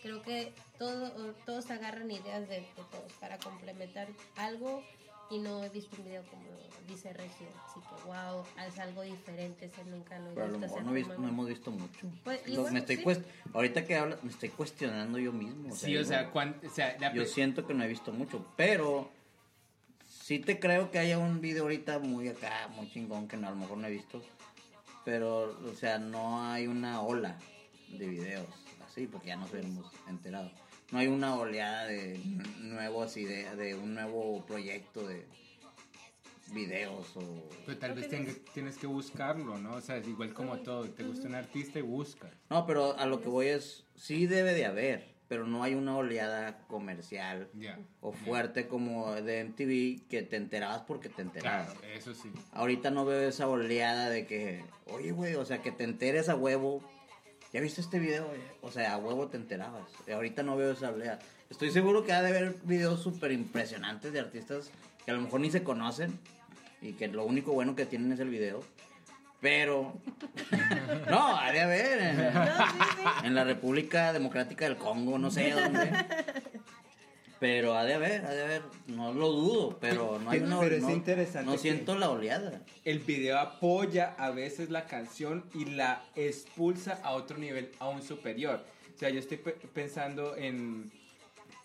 Speaker 1: Creo que todo, todos agarran ideas de, de todos para complementar algo y no he visto un video como dice Regio. Así que, wow, es algo diferente, ese nunca lo he
Speaker 3: Pero a lo
Speaker 1: visto.
Speaker 3: mejor no, visto- hemos visto mucho.
Speaker 1: Pues,
Speaker 3: Lo- me estoy
Speaker 1: sí.
Speaker 3: cuest- ahorita que hablas, me estoy cuestionando yo mismo. o sea,
Speaker 2: Sí, o sea, o sea, la
Speaker 3: Yo siento que no he visto mucho, pero sí te creo que haya un video ahorita muy acá, muy chingón que no, a lo mejor no he visto. Pero, o sea, no hay una ola de videos así, porque ya nos hemos enterado. No hay una oleada de nuevos ideas, de un nuevo proyecto de videos o...
Speaker 2: Pero tal vez tienes que buscarlo, ¿no? O sea, es igual como todo, te gusta un artista y buscas.
Speaker 3: No, pero a lo que voy es, sí debe de haber, pero no hay una oleada comercial o fuerte como de MTV que te enterabas porque te enterabas.
Speaker 2: Claro, eso sí.
Speaker 3: Ahorita no veo esa oleada de que, oye, güey, o sea, que te enteres a huevo. ¿Ya viste este video? O sea, a huevo te enterabas. Ahorita no veo esa oleada. Estoy seguro que ha de haber videos súper impresionantes de artistas que a lo mejor ni se conocen y que lo único bueno que tienen es el video. Pero, no, ha de haber en la República Democrática del Congo, no sé dónde. Pero ha de haber, ha de haber, no lo dudo, pero no hay una
Speaker 4: Pero es
Speaker 3: no-
Speaker 4: interesante
Speaker 3: No siento la oleada.
Speaker 4: El video apoya a veces la canción y la expulsa a otro nivel aún superior. O sea, yo estoy pe- pensando en...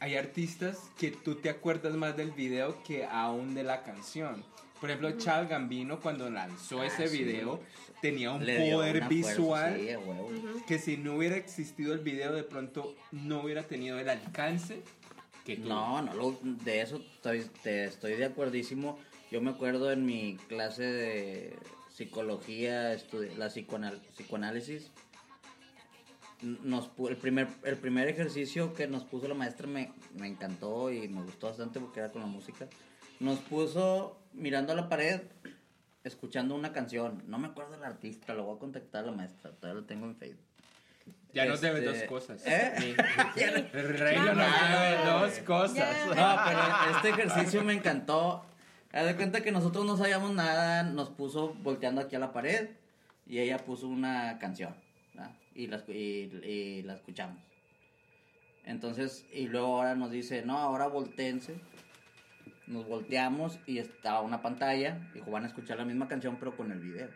Speaker 4: Hay artistas que tú te acuerdas más del video que aún de la canción. Por ejemplo, Charles Gambino cuando lanzó ese
Speaker 3: Ah, sí.
Speaker 4: video tenía un
Speaker 3: Le
Speaker 4: poder
Speaker 3: una fuerza,
Speaker 4: visual
Speaker 3: sí,
Speaker 4: que si no hubiera existido el video de pronto no hubiera tenido el alcance
Speaker 3: No, no, lo- de eso estoy, te estoy de acuerdísimo. Yo me acuerdo en mi clase de psicología, la psicoanálisis, nos, el, primer, el primer ejercicio que nos puso la maestra me, me encantó y me gustó bastante porque era con la música. Nos puso mirando a la pared, escuchando una canción. No me acuerdo del artista, lo voy a contactar a la maestra, todavía lo tengo en Facebook.
Speaker 2: Ya nos debes
Speaker 3: Este,
Speaker 2: dos cosas.
Speaker 3: ¿Eh?
Speaker 2: El rey nos debe dos cosas.
Speaker 3: No, pero este ejercicio me encantó. Haz de cuenta que nosotros no sabíamos nada, nos puso volteando aquí a la pared y ella puso una canción ¿verdad? y la, y, y la escuchamos. Entonces, y luego ahora nos dice, no, ahora volteense. Nos volteamos y estaba una pantalla. Dijo, van a escuchar la misma canción pero con el video.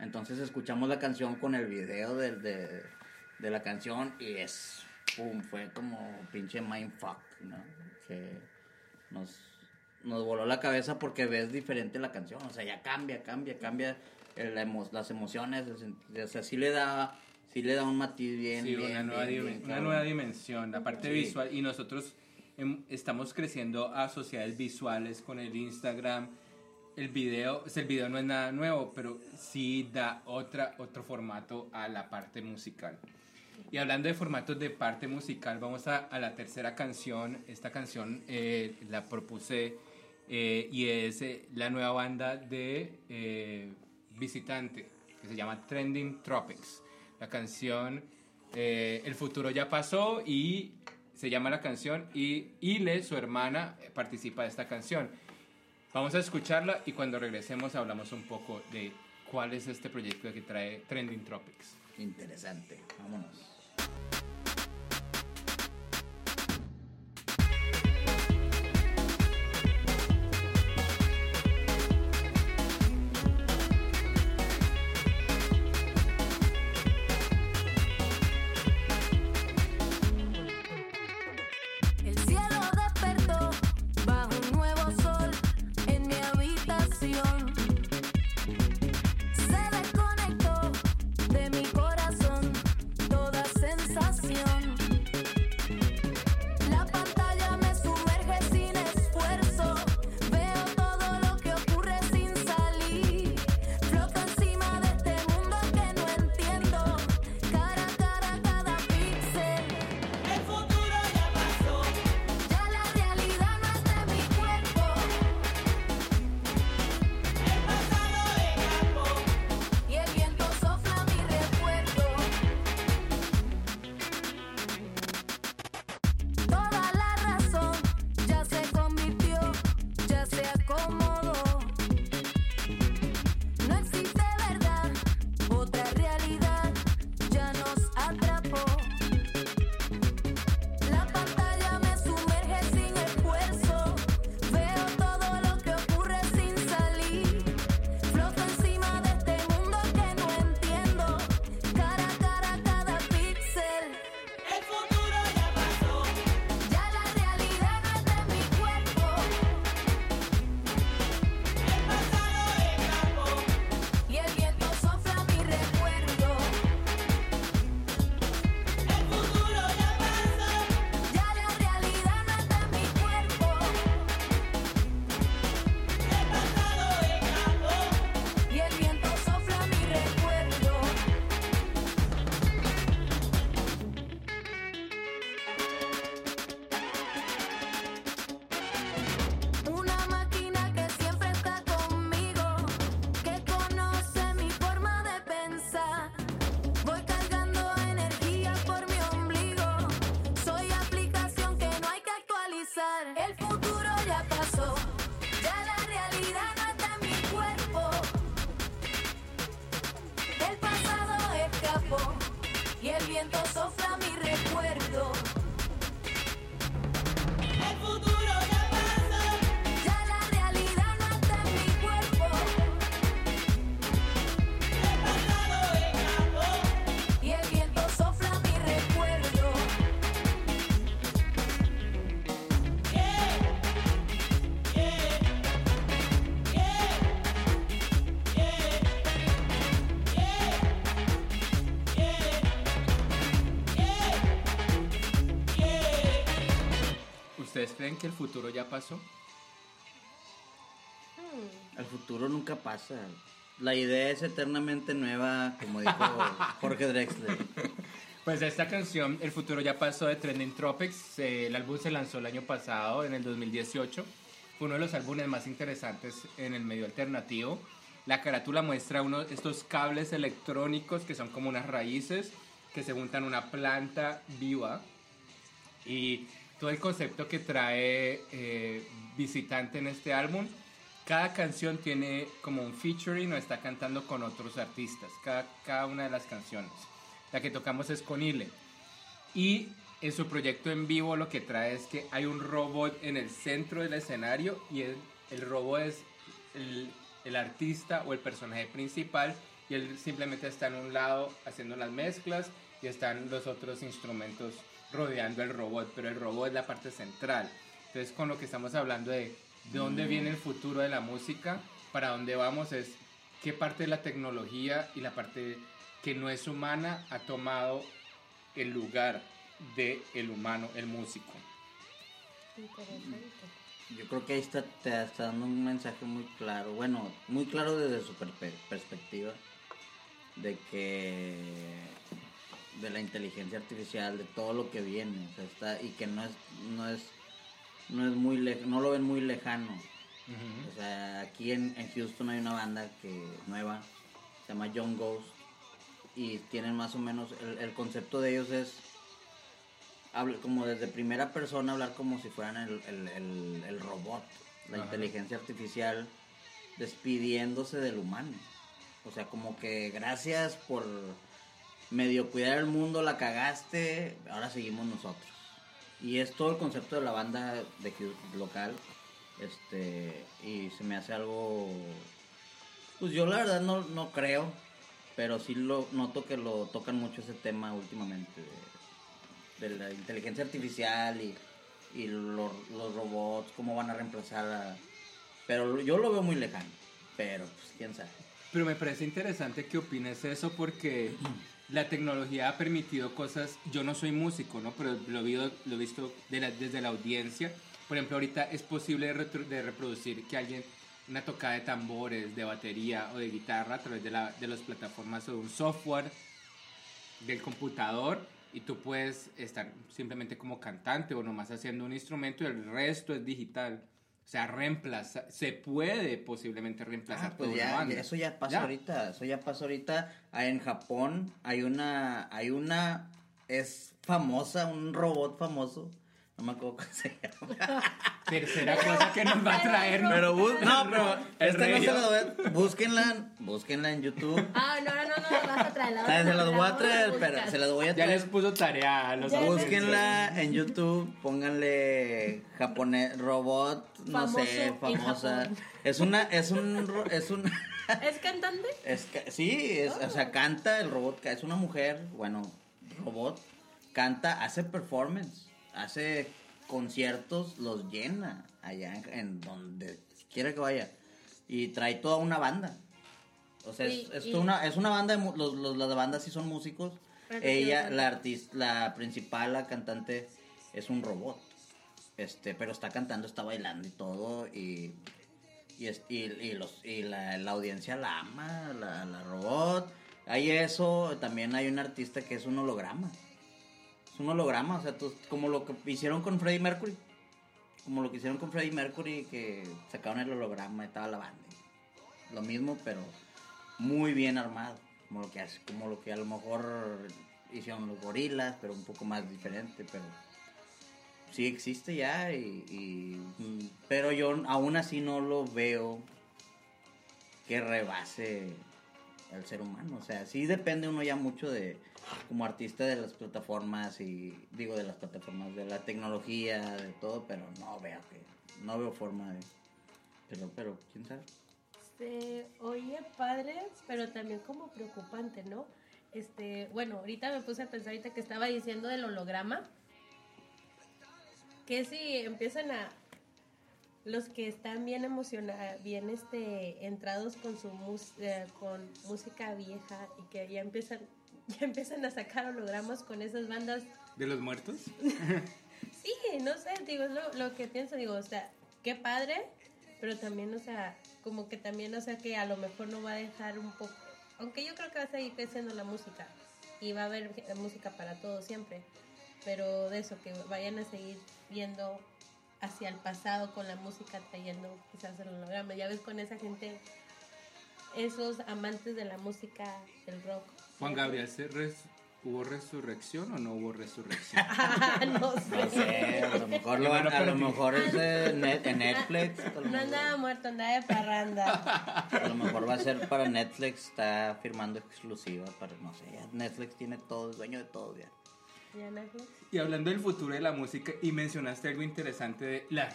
Speaker 3: Entonces escuchamos la canción con el video de, de, de la canción y es, pum, fue como pinche mindfuck, ¿no? Que nos, nos voló la cabeza porque ves diferente la canción, o sea, ya cambia, cambia, cambia emo- las emociones, el o sea, sí le da, sí le da un matiz bien,
Speaker 2: Sí,
Speaker 3: bien,
Speaker 2: una, nueva,
Speaker 3: bien, bien
Speaker 2: una nueva dimensión, la parte
Speaker 3: Sí.
Speaker 2: visual. Y nosotros em, estamos creciendo a sociedades visuales con el Instagram. El video, el video no es nada nuevo, pero sí da otra, otro formato a la parte musical. Y hablando de formatos de parte musical, vamos a, a la tercera canción. Esta canción eh, la propuse eh, y es eh, la nueva banda de eh, Visitante, que se llama Trending Tropics. La canción eh, El futuro ya pasó y se llama la canción y Ile, su hermana, eh, participa de esta canción. Vamos a escucharla y cuando regresemos hablamos un poco de cuál es este proyecto que trae Trending Tropics.
Speaker 3: Interesante, vámonos.
Speaker 2: ¿Ustedes creen que el futuro ya pasó?
Speaker 3: El futuro nunca pasa. La idea es eternamente nueva, como dijo Jorge Drexler.
Speaker 2: Pues esta canción, El futuro ya pasó de Trending Tropics, eh, el álbum se lanzó el año pasado, en el 2018. Fue uno de los álbumes más interesantes en el medio alternativo. La carátula muestra uno estos cables electrónicos que son como unas raíces que se juntan a una planta viva. Y todo el concepto que trae eh, Visitante en este álbum, cada canción tiene como un featuring o está cantando con otros artistas, cada, cada una de las canciones. La que tocamos es con Ile. Y en su proyecto en vivo lo que trae es que hay un robot en el centro del escenario y el, el robot es el, el artista o el personaje principal y él simplemente está en un lado haciendo las mezclas y están los otros instrumentos rodeando el robot, pero el robot es la parte central. Entonces con lo que estamos hablando de de dónde viene el futuro de la música, para dónde vamos es qué parte de la tecnología y la parte que no es humana ha tomado el lugar de el humano, el músico.
Speaker 1: Interesante.
Speaker 3: Yo creo que ahí está, te está dando un mensaje muy claro, bueno, muy claro desde su perspectiva, de que de la inteligencia artificial, de todo lo que viene, o sea, está, y que no es, no es, no es muy lej- no lo ven muy lejano. O sea, aquí en, en Houston hay una banda que nueva, se llama Young Ghost, y tienen más o menos, el, el concepto de ellos es como desde primera persona hablar como si fueran el, el- el- el robot, la
Speaker 2: Ajá.
Speaker 3: inteligencia artificial despidiéndose del humano. O sea, como que gracias por medio cuidar el mundo, la cagaste, ahora seguimos nosotros. Y es todo el concepto de la banda de local. Este, y se me hace algo. Pues yo la verdad no, no creo, pero sí lo noto que lo tocan mucho ese tema últimamente de, la inteligencia artificial y, y lo- los robots, cómo van a reemplazar. Pero yo lo veo muy lejano, pero pues quién sabe.
Speaker 2: Pero me parece interesante que opines eso porque la tecnología ha permitido cosas, yo no soy músico, ¿no? Pero lo, vi- lo he visto de la- desde la audiencia. Por ejemplo, ahorita es posible de reproducir que alguien, una tocada de tambores, de batería o de guitarra a través de, la, de las plataformas o de un software del computador y tú puedes estar simplemente como cantante o nomás haciendo un instrumento y el resto es digital. O sea, reemplaza, se puede posiblemente reemplazar
Speaker 3: Ah, pues
Speaker 2: toda
Speaker 3: ya,
Speaker 2: una banda.
Speaker 3: ya, eso ya pasa
Speaker 2: Ya.
Speaker 3: ahorita, eso ya pasa ahorita. Ah, En Japón hay una, hay una, es famosa, un robot famoso. No me acuerdo cómo se llama.
Speaker 2: Tercera cosa que nos va a traer. ¿no?
Speaker 3: Pero bus- no, pero esta no se la voy a- búsquenla, búsquenla en YouTube.
Speaker 1: Ah, no, no, no, no, la vas a traer. La
Speaker 3: Ah, se las voy a traer, pero se las voy a
Speaker 2: Ya les
Speaker 3: traer.
Speaker 2: puso tarea a los
Speaker 3: Búsquenla en YouTube, pónganle japonés robot, no
Speaker 1: Famoso
Speaker 3: sé, famosa. Es una, es un, es un,
Speaker 1: ¿Es cantante?
Speaker 3: es sí, es, o sea, canta el robot, es una mujer, bueno, robot, canta, hace performance, hace conciertos, los llena allá en, en donde quiera que vaya y trae toda una banda. O sea, es,
Speaker 1: Y-
Speaker 3: es
Speaker 1: y-
Speaker 3: toda una, es una banda, de, los, los, las bandas sí son músicos. Ella, la artista, la principal, la cantante, es un robot. Este, pero está cantando, está bailando y todo. Y, y, es- y, y los, y la, la audiencia la ama, la, la robot. Hay eso, también hay un artista que es un holograma. Un holograma, o sea, tú- como lo que hicieron con Freddie Mercury. Como lo que hicieron con Freddie Mercury, que sacaron el holograma y estaba la banda. Lo mismo, pero muy bien armado. Como lo que hace, como lo que a lo mejor hicieron los gorilas, pero un poco más diferente, pero sí existe ya y, y- mm, pero yo aún así no lo veo que rebase al ser humano. O sea, sí depende uno ya mucho de, como artista de las plataformas y, digo, de las plataformas, de la tecnología, de todo, pero no veo que, no veo forma de, pero, pero, quién sabe.
Speaker 1: Se oye padre, pero también como preocupante, ¿no? Este, bueno, ahorita me puse a pensar ahorita que estaba diciendo del holograma, que si empiezan a los que están bien emocionados, bien este entrados con su mus- eh, con música vieja y que ya empiezan ya empiezan a sacar hologramas con esas bandas
Speaker 2: ¿De los muertos?
Speaker 1: Sí, no sé, digo, es lo, lo que pienso, digo, o sea, qué padre, pero también, o sea, como que también, o sea, que a lo mejor no va a dejar un poco, aunque yo creo que va a seguir creciendo la música y va a haber música para todos siempre, pero de eso, que vayan a seguir viendo hacia el pasado con la música, trayendo quizás el holograma, ya ves con esa gente, esos amantes de la música, del rock.
Speaker 2: Juan Gabriel, ¿se res- ¿hubo resurrección o no hubo resurrección?
Speaker 1: Ah, no sé.
Speaker 3: No sé, a lo mejor, lo, a lo mejor es de net- en Netflix.
Speaker 1: No andaba muerto, andaba de parranda.
Speaker 3: A lo mejor va a ser para Netflix, está firmando exclusiva para, no sé, ya Netflix tiene todo, es dueño de todo ya.
Speaker 2: Y hablando del futuro de la música, y mencionaste algo interesante, de la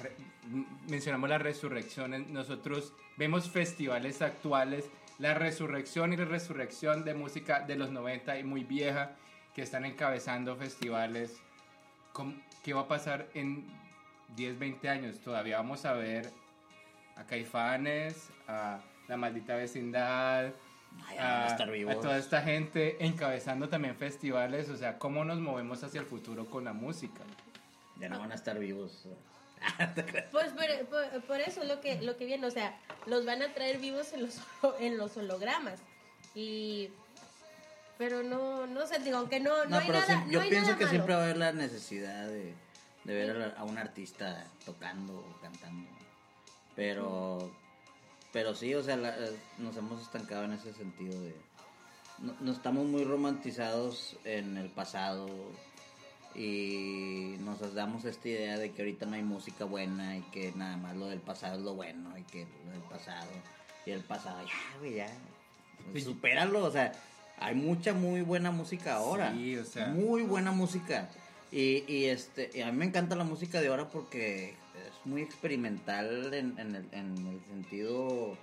Speaker 2: mencionamos las resurrecciones, nosotros vemos festivales actuales, la resurrección y la resurrección de música de los 90 y muy vieja, que están encabezando festivales. ¿Cómo- ¿Qué va a pasar en 10, 20 años? Todavía vamos a ver a Caifanes, a La Maldita Vecindad,
Speaker 3: Ay, van a
Speaker 2: a,
Speaker 3: estar vivos.
Speaker 2: a toda esta gente encabezando también festivales, o sea, cómo nos movemos hacia el futuro con la música.
Speaker 3: Ya no van a estar vivos.
Speaker 1: Pues por, por- por eso lo que, lo que viene, o sea, los van a traer vivos en los, en los hologramas. Y. Pero no, no sé, digo, aunque no, no,
Speaker 3: No,
Speaker 1: hay
Speaker 3: pero
Speaker 1: nada.
Speaker 3: yo
Speaker 1: no hay
Speaker 3: pienso
Speaker 1: nada
Speaker 3: que
Speaker 1: malo.
Speaker 3: siempre va a haber la necesidad de, de ver a un artista tocando o cantando. Pero, pero sí, o sea, la- eh, nos hemos estancado en ese sentido de... No, no estamos muy romantizados en el pasado y nos damos esta idea de que ahorita no hay música buena y que nada más lo del pasado es lo bueno y que lo del pasado y el pasado ya, güey, ya.
Speaker 2: Sí.
Speaker 3: Supéralo, o sea, hay mucha muy buena música ahora.
Speaker 2: Sí, o sea.
Speaker 3: Muy buena música. Y, y este, y a mí me encanta la música de ahora porque es muy experimental en, en el, en el sentido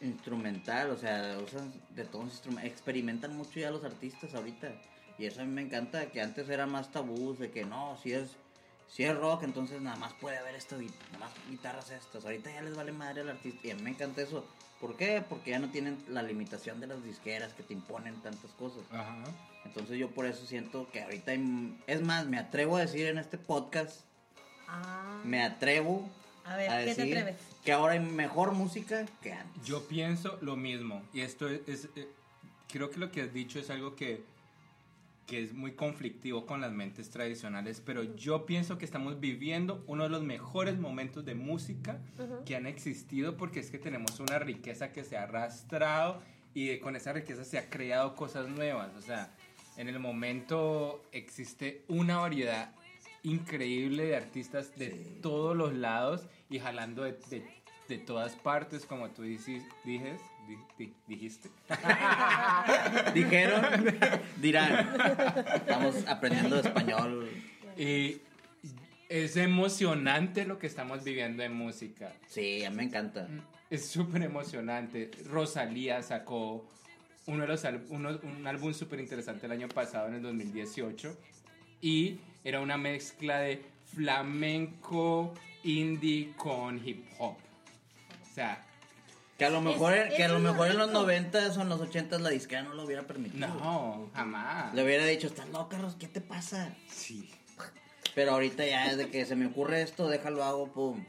Speaker 3: instrumental, o sea, usan de todos los instrumentos, experimentan mucho ya los artistas ahorita. Y eso a mí me encanta, que antes era más tabús de que no, si es, si es rock, entonces nada más puede haber esto, y nada más guitarras estas. Ahorita ya les vale madre al artista y a mí me encanta eso. ¿Por qué? Porque ya no tienen la limitación de las disqueras que te imponen tantas cosas.
Speaker 2: Ajá.
Speaker 3: Entonces yo por eso siento que ahorita hay... Es más, me atrevo a decir en este podcast,
Speaker 1: Ah,
Speaker 3: me atrevo
Speaker 1: a ver,
Speaker 3: a
Speaker 1: ¿qué te
Speaker 3: decir
Speaker 1: atreves?
Speaker 3: que ahora hay mejor música que antes.
Speaker 2: Yo pienso lo mismo. Y esto es, es, eh, creo que lo que has dicho es algo que, que es muy conflictivo con las mentes tradicionales, pero yo pienso que estamos viviendo uno de los mejores momentos de música que han existido porque es que tenemos una riqueza que se ha arrastrado y con esa riqueza se ha creado cosas nuevas. O sea, en el momento existe una variedad increíble de artistas de todos los lados y jalando de, de- de todas partes, como tú dices, dijes, di- di- dijiste.
Speaker 3: Dijeron, dirán. Estamos aprendiendo español.
Speaker 2: Y es emocionante lo que estamos viviendo en música.
Speaker 3: Sí, a mí me encanta.
Speaker 2: Es súper emocionante. Rosalía sacó uno de los uno- un álbum súper interesante el año pasado, en el 2018. Y era una mezcla de flamenco, indie con hip hop. O sea,
Speaker 3: Que a lo mejor,
Speaker 1: Es-
Speaker 3: que a lo mejor en los
Speaker 1: rico.
Speaker 3: 90 o en los 80 la disquera no lo hubiera permitido.
Speaker 2: no, jamás.
Speaker 3: Le hubiera dicho, estás loca, Ros, ¿qué te pasa?
Speaker 2: Sí.
Speaker 3: Pero ahorita ya desde que se me ocurre esto, déjalo hago, pum.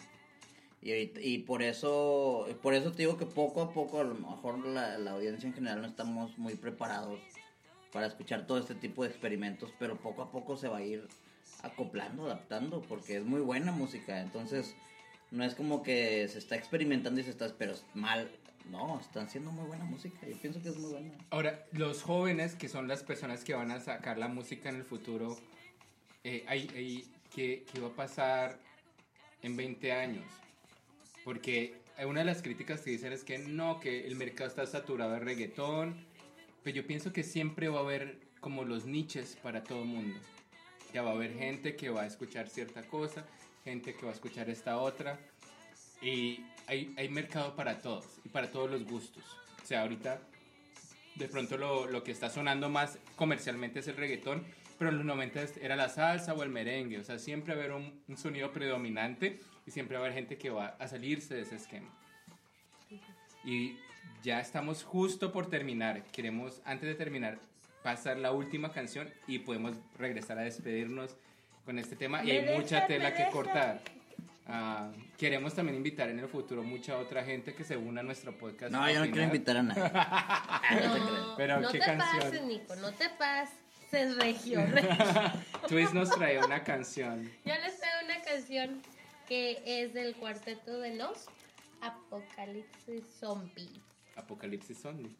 Speaker 3: Y, ahorita- y por eso por eso te digo que poco a poco, a lo mejor la, la audiencia en general no estamos muy preparados para escuchar todo este tipo de experimentos, pero poco a poco se va a ir acoplando, adaptando, porque es muy buena música. Entonces, no es como que se está experimentando y se está, pero mal. No, están haciendo muy buena música. Yo pienso que es muy buena.
Speaker 2: Ahora, los jóvenes, que son las personas que van a sacar la música en el futuro, eh, hay- ¿qué, qué va a pasar en 20 años? Porque una de las críticas que dicen es que no, que el mercado está saturado de reggaetón, pero yo pienso que siempre va a haber como los niches para todo el mundo. Ya va a haber gente que va a escuchar cierta cosa, gente que va a escuchar esta otra, y hay, hay mercado para todos y para todos los gustos. O sea, ahorita de pronto lo, lo que está sonando más comercialmente es el reggaetón, pero en los 90 era la salsa o el merengue, o sea, siempre va a haber un, un sonido predominante y siempre va a haber gente que va a salirse de ese esquema. Y ya estamos justo por terminar, queremos antes de terminar pasar la última canción y podemos regresar a despedirnos con este tema y hay
Speaker 1: dejan,
Speaker 2: mucha tela que cortar. Ah, queremos también invitar en el futuro mucha otra gente que se una a nuestro podcast.
Speaker 3: No,
Speaker 2: a
Speaker 3: yo no quiero invitar a nadie.
Speaker 1: No,
Speaker 2: Pero,
Speaker 1: no
Speaker 2: ¿qué
Speaker 1: te
Speaker 2: canción?
Speaker 1: pases, Nico, no te pases, Regio.
Speaker 2: Twist nos trae una canción.
Speaker 1: Yo les traigo una canción que es del cuarteto de los Apocalipsis Zombie.
Speaker 2: Apocalipsis Zombie.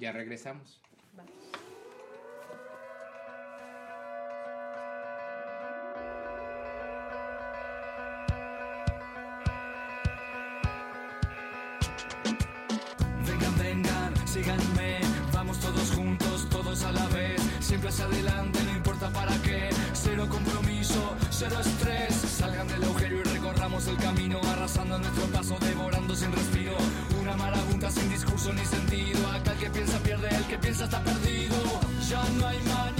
Speaker 2: Ya regresamos.
Speaker 1: Vamos.
Speaker 7: Vengan, vengan, síganme, vamos todos juntos, todos a la vez, siempre hacia adelante, no importa para qué, cero compromiso, cero estrés, salgan del agujero y el camino, arrasando nuestro paso, devorando sin respiro, una marabunta sin discurso ni sentido, acá el que piensa pierde, el que piensa está perdido, ya no hay mañana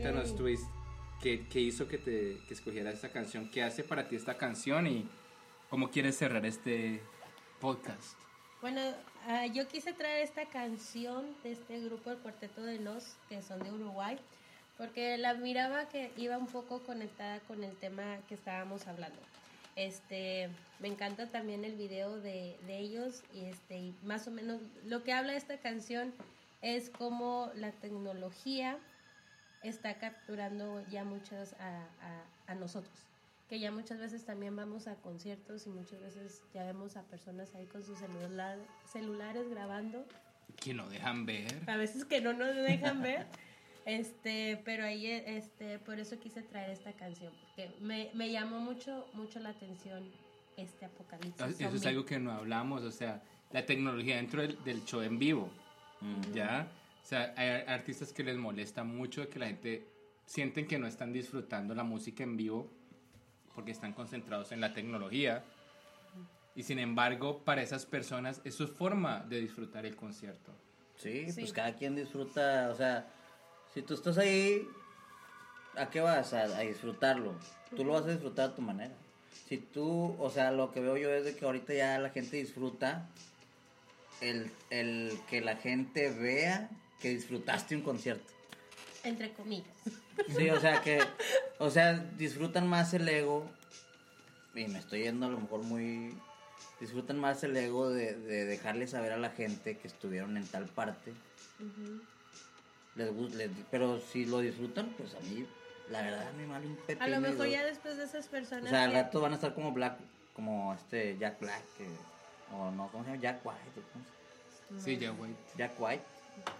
Speaker 2: Cuéntanos, Twist, ¿qué, qué hizo que te que escogieras esta canción? ¿Qué hace para ti esta canción y cómo quieres cerrar este podcast?
Speaker 1: Bueno, ah, yo quise traer esta canción de este grupo, el Cuarteto de Los, que son de Uruguay, porque la miraba que iba un poco conectada con el tema que estábamos hablando. Este, me encanta también el video de, de ellos y este, y más o menos lo que habla esta canción es cómo la tecnología está capturando ya muchas a, a- a nosotros. Que ya muchas veces también vamos a conciertos y muchas veces ya vemos a personas ahí con sus celular, celulares grabando
Speaker 2: Que no dejan ver.
Speaker 1: a veces que no nos dejan ver. Este, pero ahí, este, por eso quise traer esta canción, porque me, me llamó mucho, mucho la atención este apocalipsis.
Speaker 2: Eso es algo que no hablamos, o sea, la tecnología dentro del, del show en vivo, ¿ya? O sea, hay artistas que les molesta mucho que la gente sienten que no están disfrutando la música en vivo porque están concentrados en la tecnología. Y sin embargo, para esas personas, eso es forma de disfrutar el concierto.
Speaker 3: Sí,
Speaker 1: Sí.
Speaker 3: pues cada quien disfruta, o sea, si tú estás ahí, ¿a qué vas? A, a disfrutarlo. Tú lo vas a disfrutar a tu manera. Si tú, o sea, lo que veo yo es de que ahorita ya la gente disfruta el, el que la gente vea que disfrutaste un concierto.
Speaker 1: Entre comillas.
Speaker 3: Sí, o sea que, o sea, disfrutan más el ego, y me estoy yendo a lo mejor muy, disfrutan más el ego de, de dejarle saber a la gente que estuvieron en tal parte. Les, gu- les- pero si lo disfrutan, pues a mí, la verdad, a mí me vale un
Speaker 1: A
Speaker 3: pepino.
Speaker 1: lo mejor ya después de esas personas.
Speaker 3: O sea, al rato van a estar como Black, como este Jack Black, que- o no, ¿cómo se llama? Jack White. ¿cómo se-
Speaker 2: Sí, ya, güey.
Speaker 3: Jack White,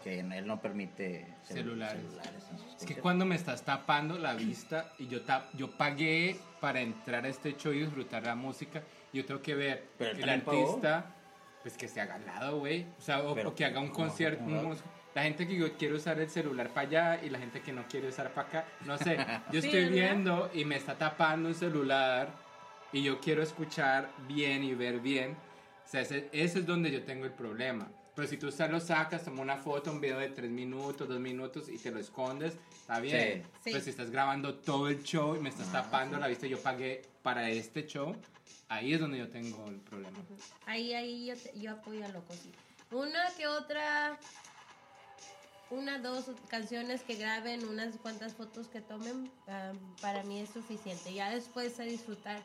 Speaker 3: que él no permite cel-
Speaker 2: Celulares.
Speaker 3: en sus
Speaker 2: Es que cuando me estás tapando la vista y yo tap, yo pagué para entrar a este show y disfrutar la música, yo tengo que ver
Speaker 3: Pero
Speaker 2: el
Speaker 3: también pagó.
Speaker 2: artista, pues que se haga al lado, güey. O sea, o,
Speaker 3: Pero,
Speaker 2: o que haga un concierto. La gente que yo quiere usar el celular para allá y la gente que no quiere usar para acá. No sé, yo estoy viendo y me está tapando un celular y yo quiero escuchar bien y ver bien. O sea, ese, ese es donde yo tengo el problema. Pero si tú solo sacas, tomas una foto, un video de tres minutos, dos minutos y te lo escondes, está bien.
Speaker 1: Sí.
Speaker 2: Pero si estás grabando todo el show y me estás
Speaker 3: Ah,
Speaker 2: tapando la vista, yo pagué para este show, ahí es donde yo tengo el problema.
Speaker 1: Ahí, ahí yo, te- yo apoyo a Loco, sí. Una que otra, una, dos canciones que graben, unas cuantas fotos que tomen, am, para mí es suficiente. Ya después a disfrutar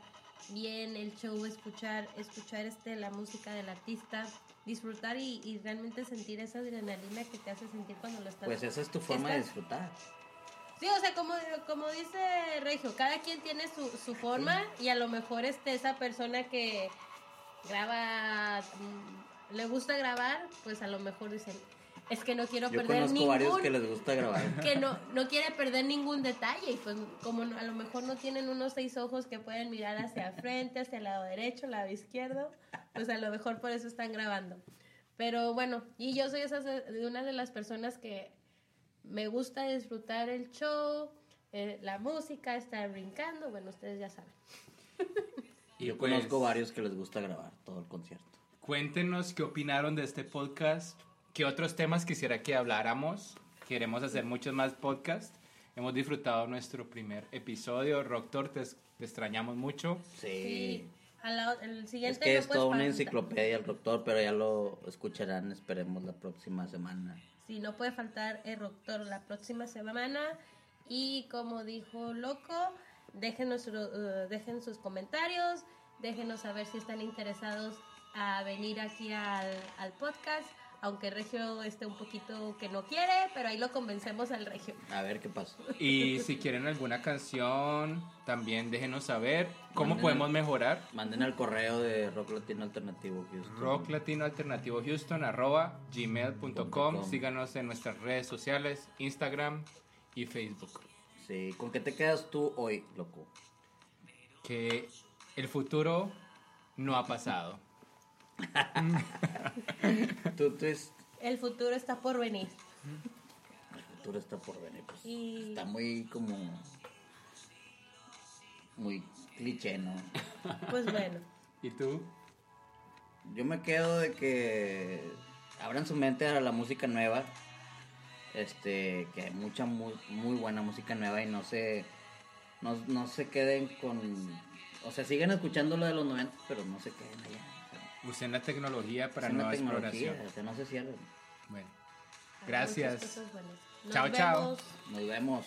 Speaker 1: bien el show, escuchar, escuchar este, la música del artista, disfrutar y, y realmente sentir esa adrenalina que te hace sentir cuando lo estás
Speaker 3: Pues esa es tu forma de disfrutar.
Speaker 1: Sí, o sea, como, como dice Regio, cada quien tiene su, su forma y a lo mejor este, esa persona que graba, mm, le gusta grabar, pues a lo mejor dicen, es que no quiero
Speaker 3: Yo
Speaker 1: perder
Speaker 3: conozco
Speaker 1: ningún...
Speaker 3: varios que les gusta grabar.
Speaker 1: que no, no quiere perder ningún detalle y pues como no- a lo mejor no tienen unos seis ojos que pueden mirar hacia frente, hacia el lado derecho, el lado izquierdo, pues a lo mejor por eso están grabando. Pero bueno, y yo soy esa de de una de las personas que me gusta disfrutar el show, eh, la música, estar brincando, bueno, ustedes ya saben.
Speaker 2: Y
Speaker 3: Yo
Speaker 2: pues,
Speaker 3: conozco varios que les gusta grabar todo el concierto.
Speaker 2: Cuéntenos qué opinaron de este podcast, qué otros temas quisiera que habláramos. Queremos hacer muchos más podcasts. Hemos disfrutado nuestro primer episodio. Doctor, te, te extrañamos mucho.
Speaker 3: Sí.
Speaker 1: Sí. A la- el
Speaker 3: Es que
Speaker 1: no
Speaker 3: es toda una enciclopedia el doctor, pero ya lo escucharán, esperemos, la próxima semana.
Speaker 1: Sí, no puede faltar el doctor la próxima semana. Y como dijo Loco, dejen, nuestro, eh, dejen sus comentarios, déjenos saber si están interesados a venir aquí al, al podcast. Aunque Regio esté un poquito que no quiere, pero ahí lo convencemos al Regio.
Speaker 3: A ver qué pasa.
Speaker 2: Y si quieren alguna canción, también déjenos saber cómo
Speaker 3: Manden-
Speaker 2: podemos mejorar.
Speaker 3: Manden al correo de Rock Latino Alternativo Houston.
Speaker 2: Rock Latino Alternativo Houston arroba gmail.com.
Speaker 3: com.
Speaker 2: Síganos en nuestras redes sociales, Instagram y Facebook.
Speaker 3: Sí, ¿con qué te quedas tú hoy, loco?
Speaker 2: Que el futuro no ha pasado.
Speaker 3: Tú, tú es,
Speaker 1: El futuro está por venir.
Speaker 3: el futuro está por venir. pues,
Speaker 1: Y-
Speaker 3: Está muy como... Muy cliché, ¿no?
Speaker 1: Pues bueno.
Speaker 2: ¿Y tú?
Speaker 3: Yo me quedo de que abran su mente a la música nueva. Este, que hay mucha muy, muy buena música nueva y no se no, no se queden con o sea, siguen escuchando lo de los 90, pero no se queden allá.
Speaker 2: Usen la tecnología para
Speaker 3: usen la
Speaker 2: nueva
Speaker 3: tecnología,
Speaker 2: exploración.
Speaker 3: o sea, no se cierren.
Speaker 2: Bueno, Gracias. Chao, chao.
Speaker 3: Nos vemos.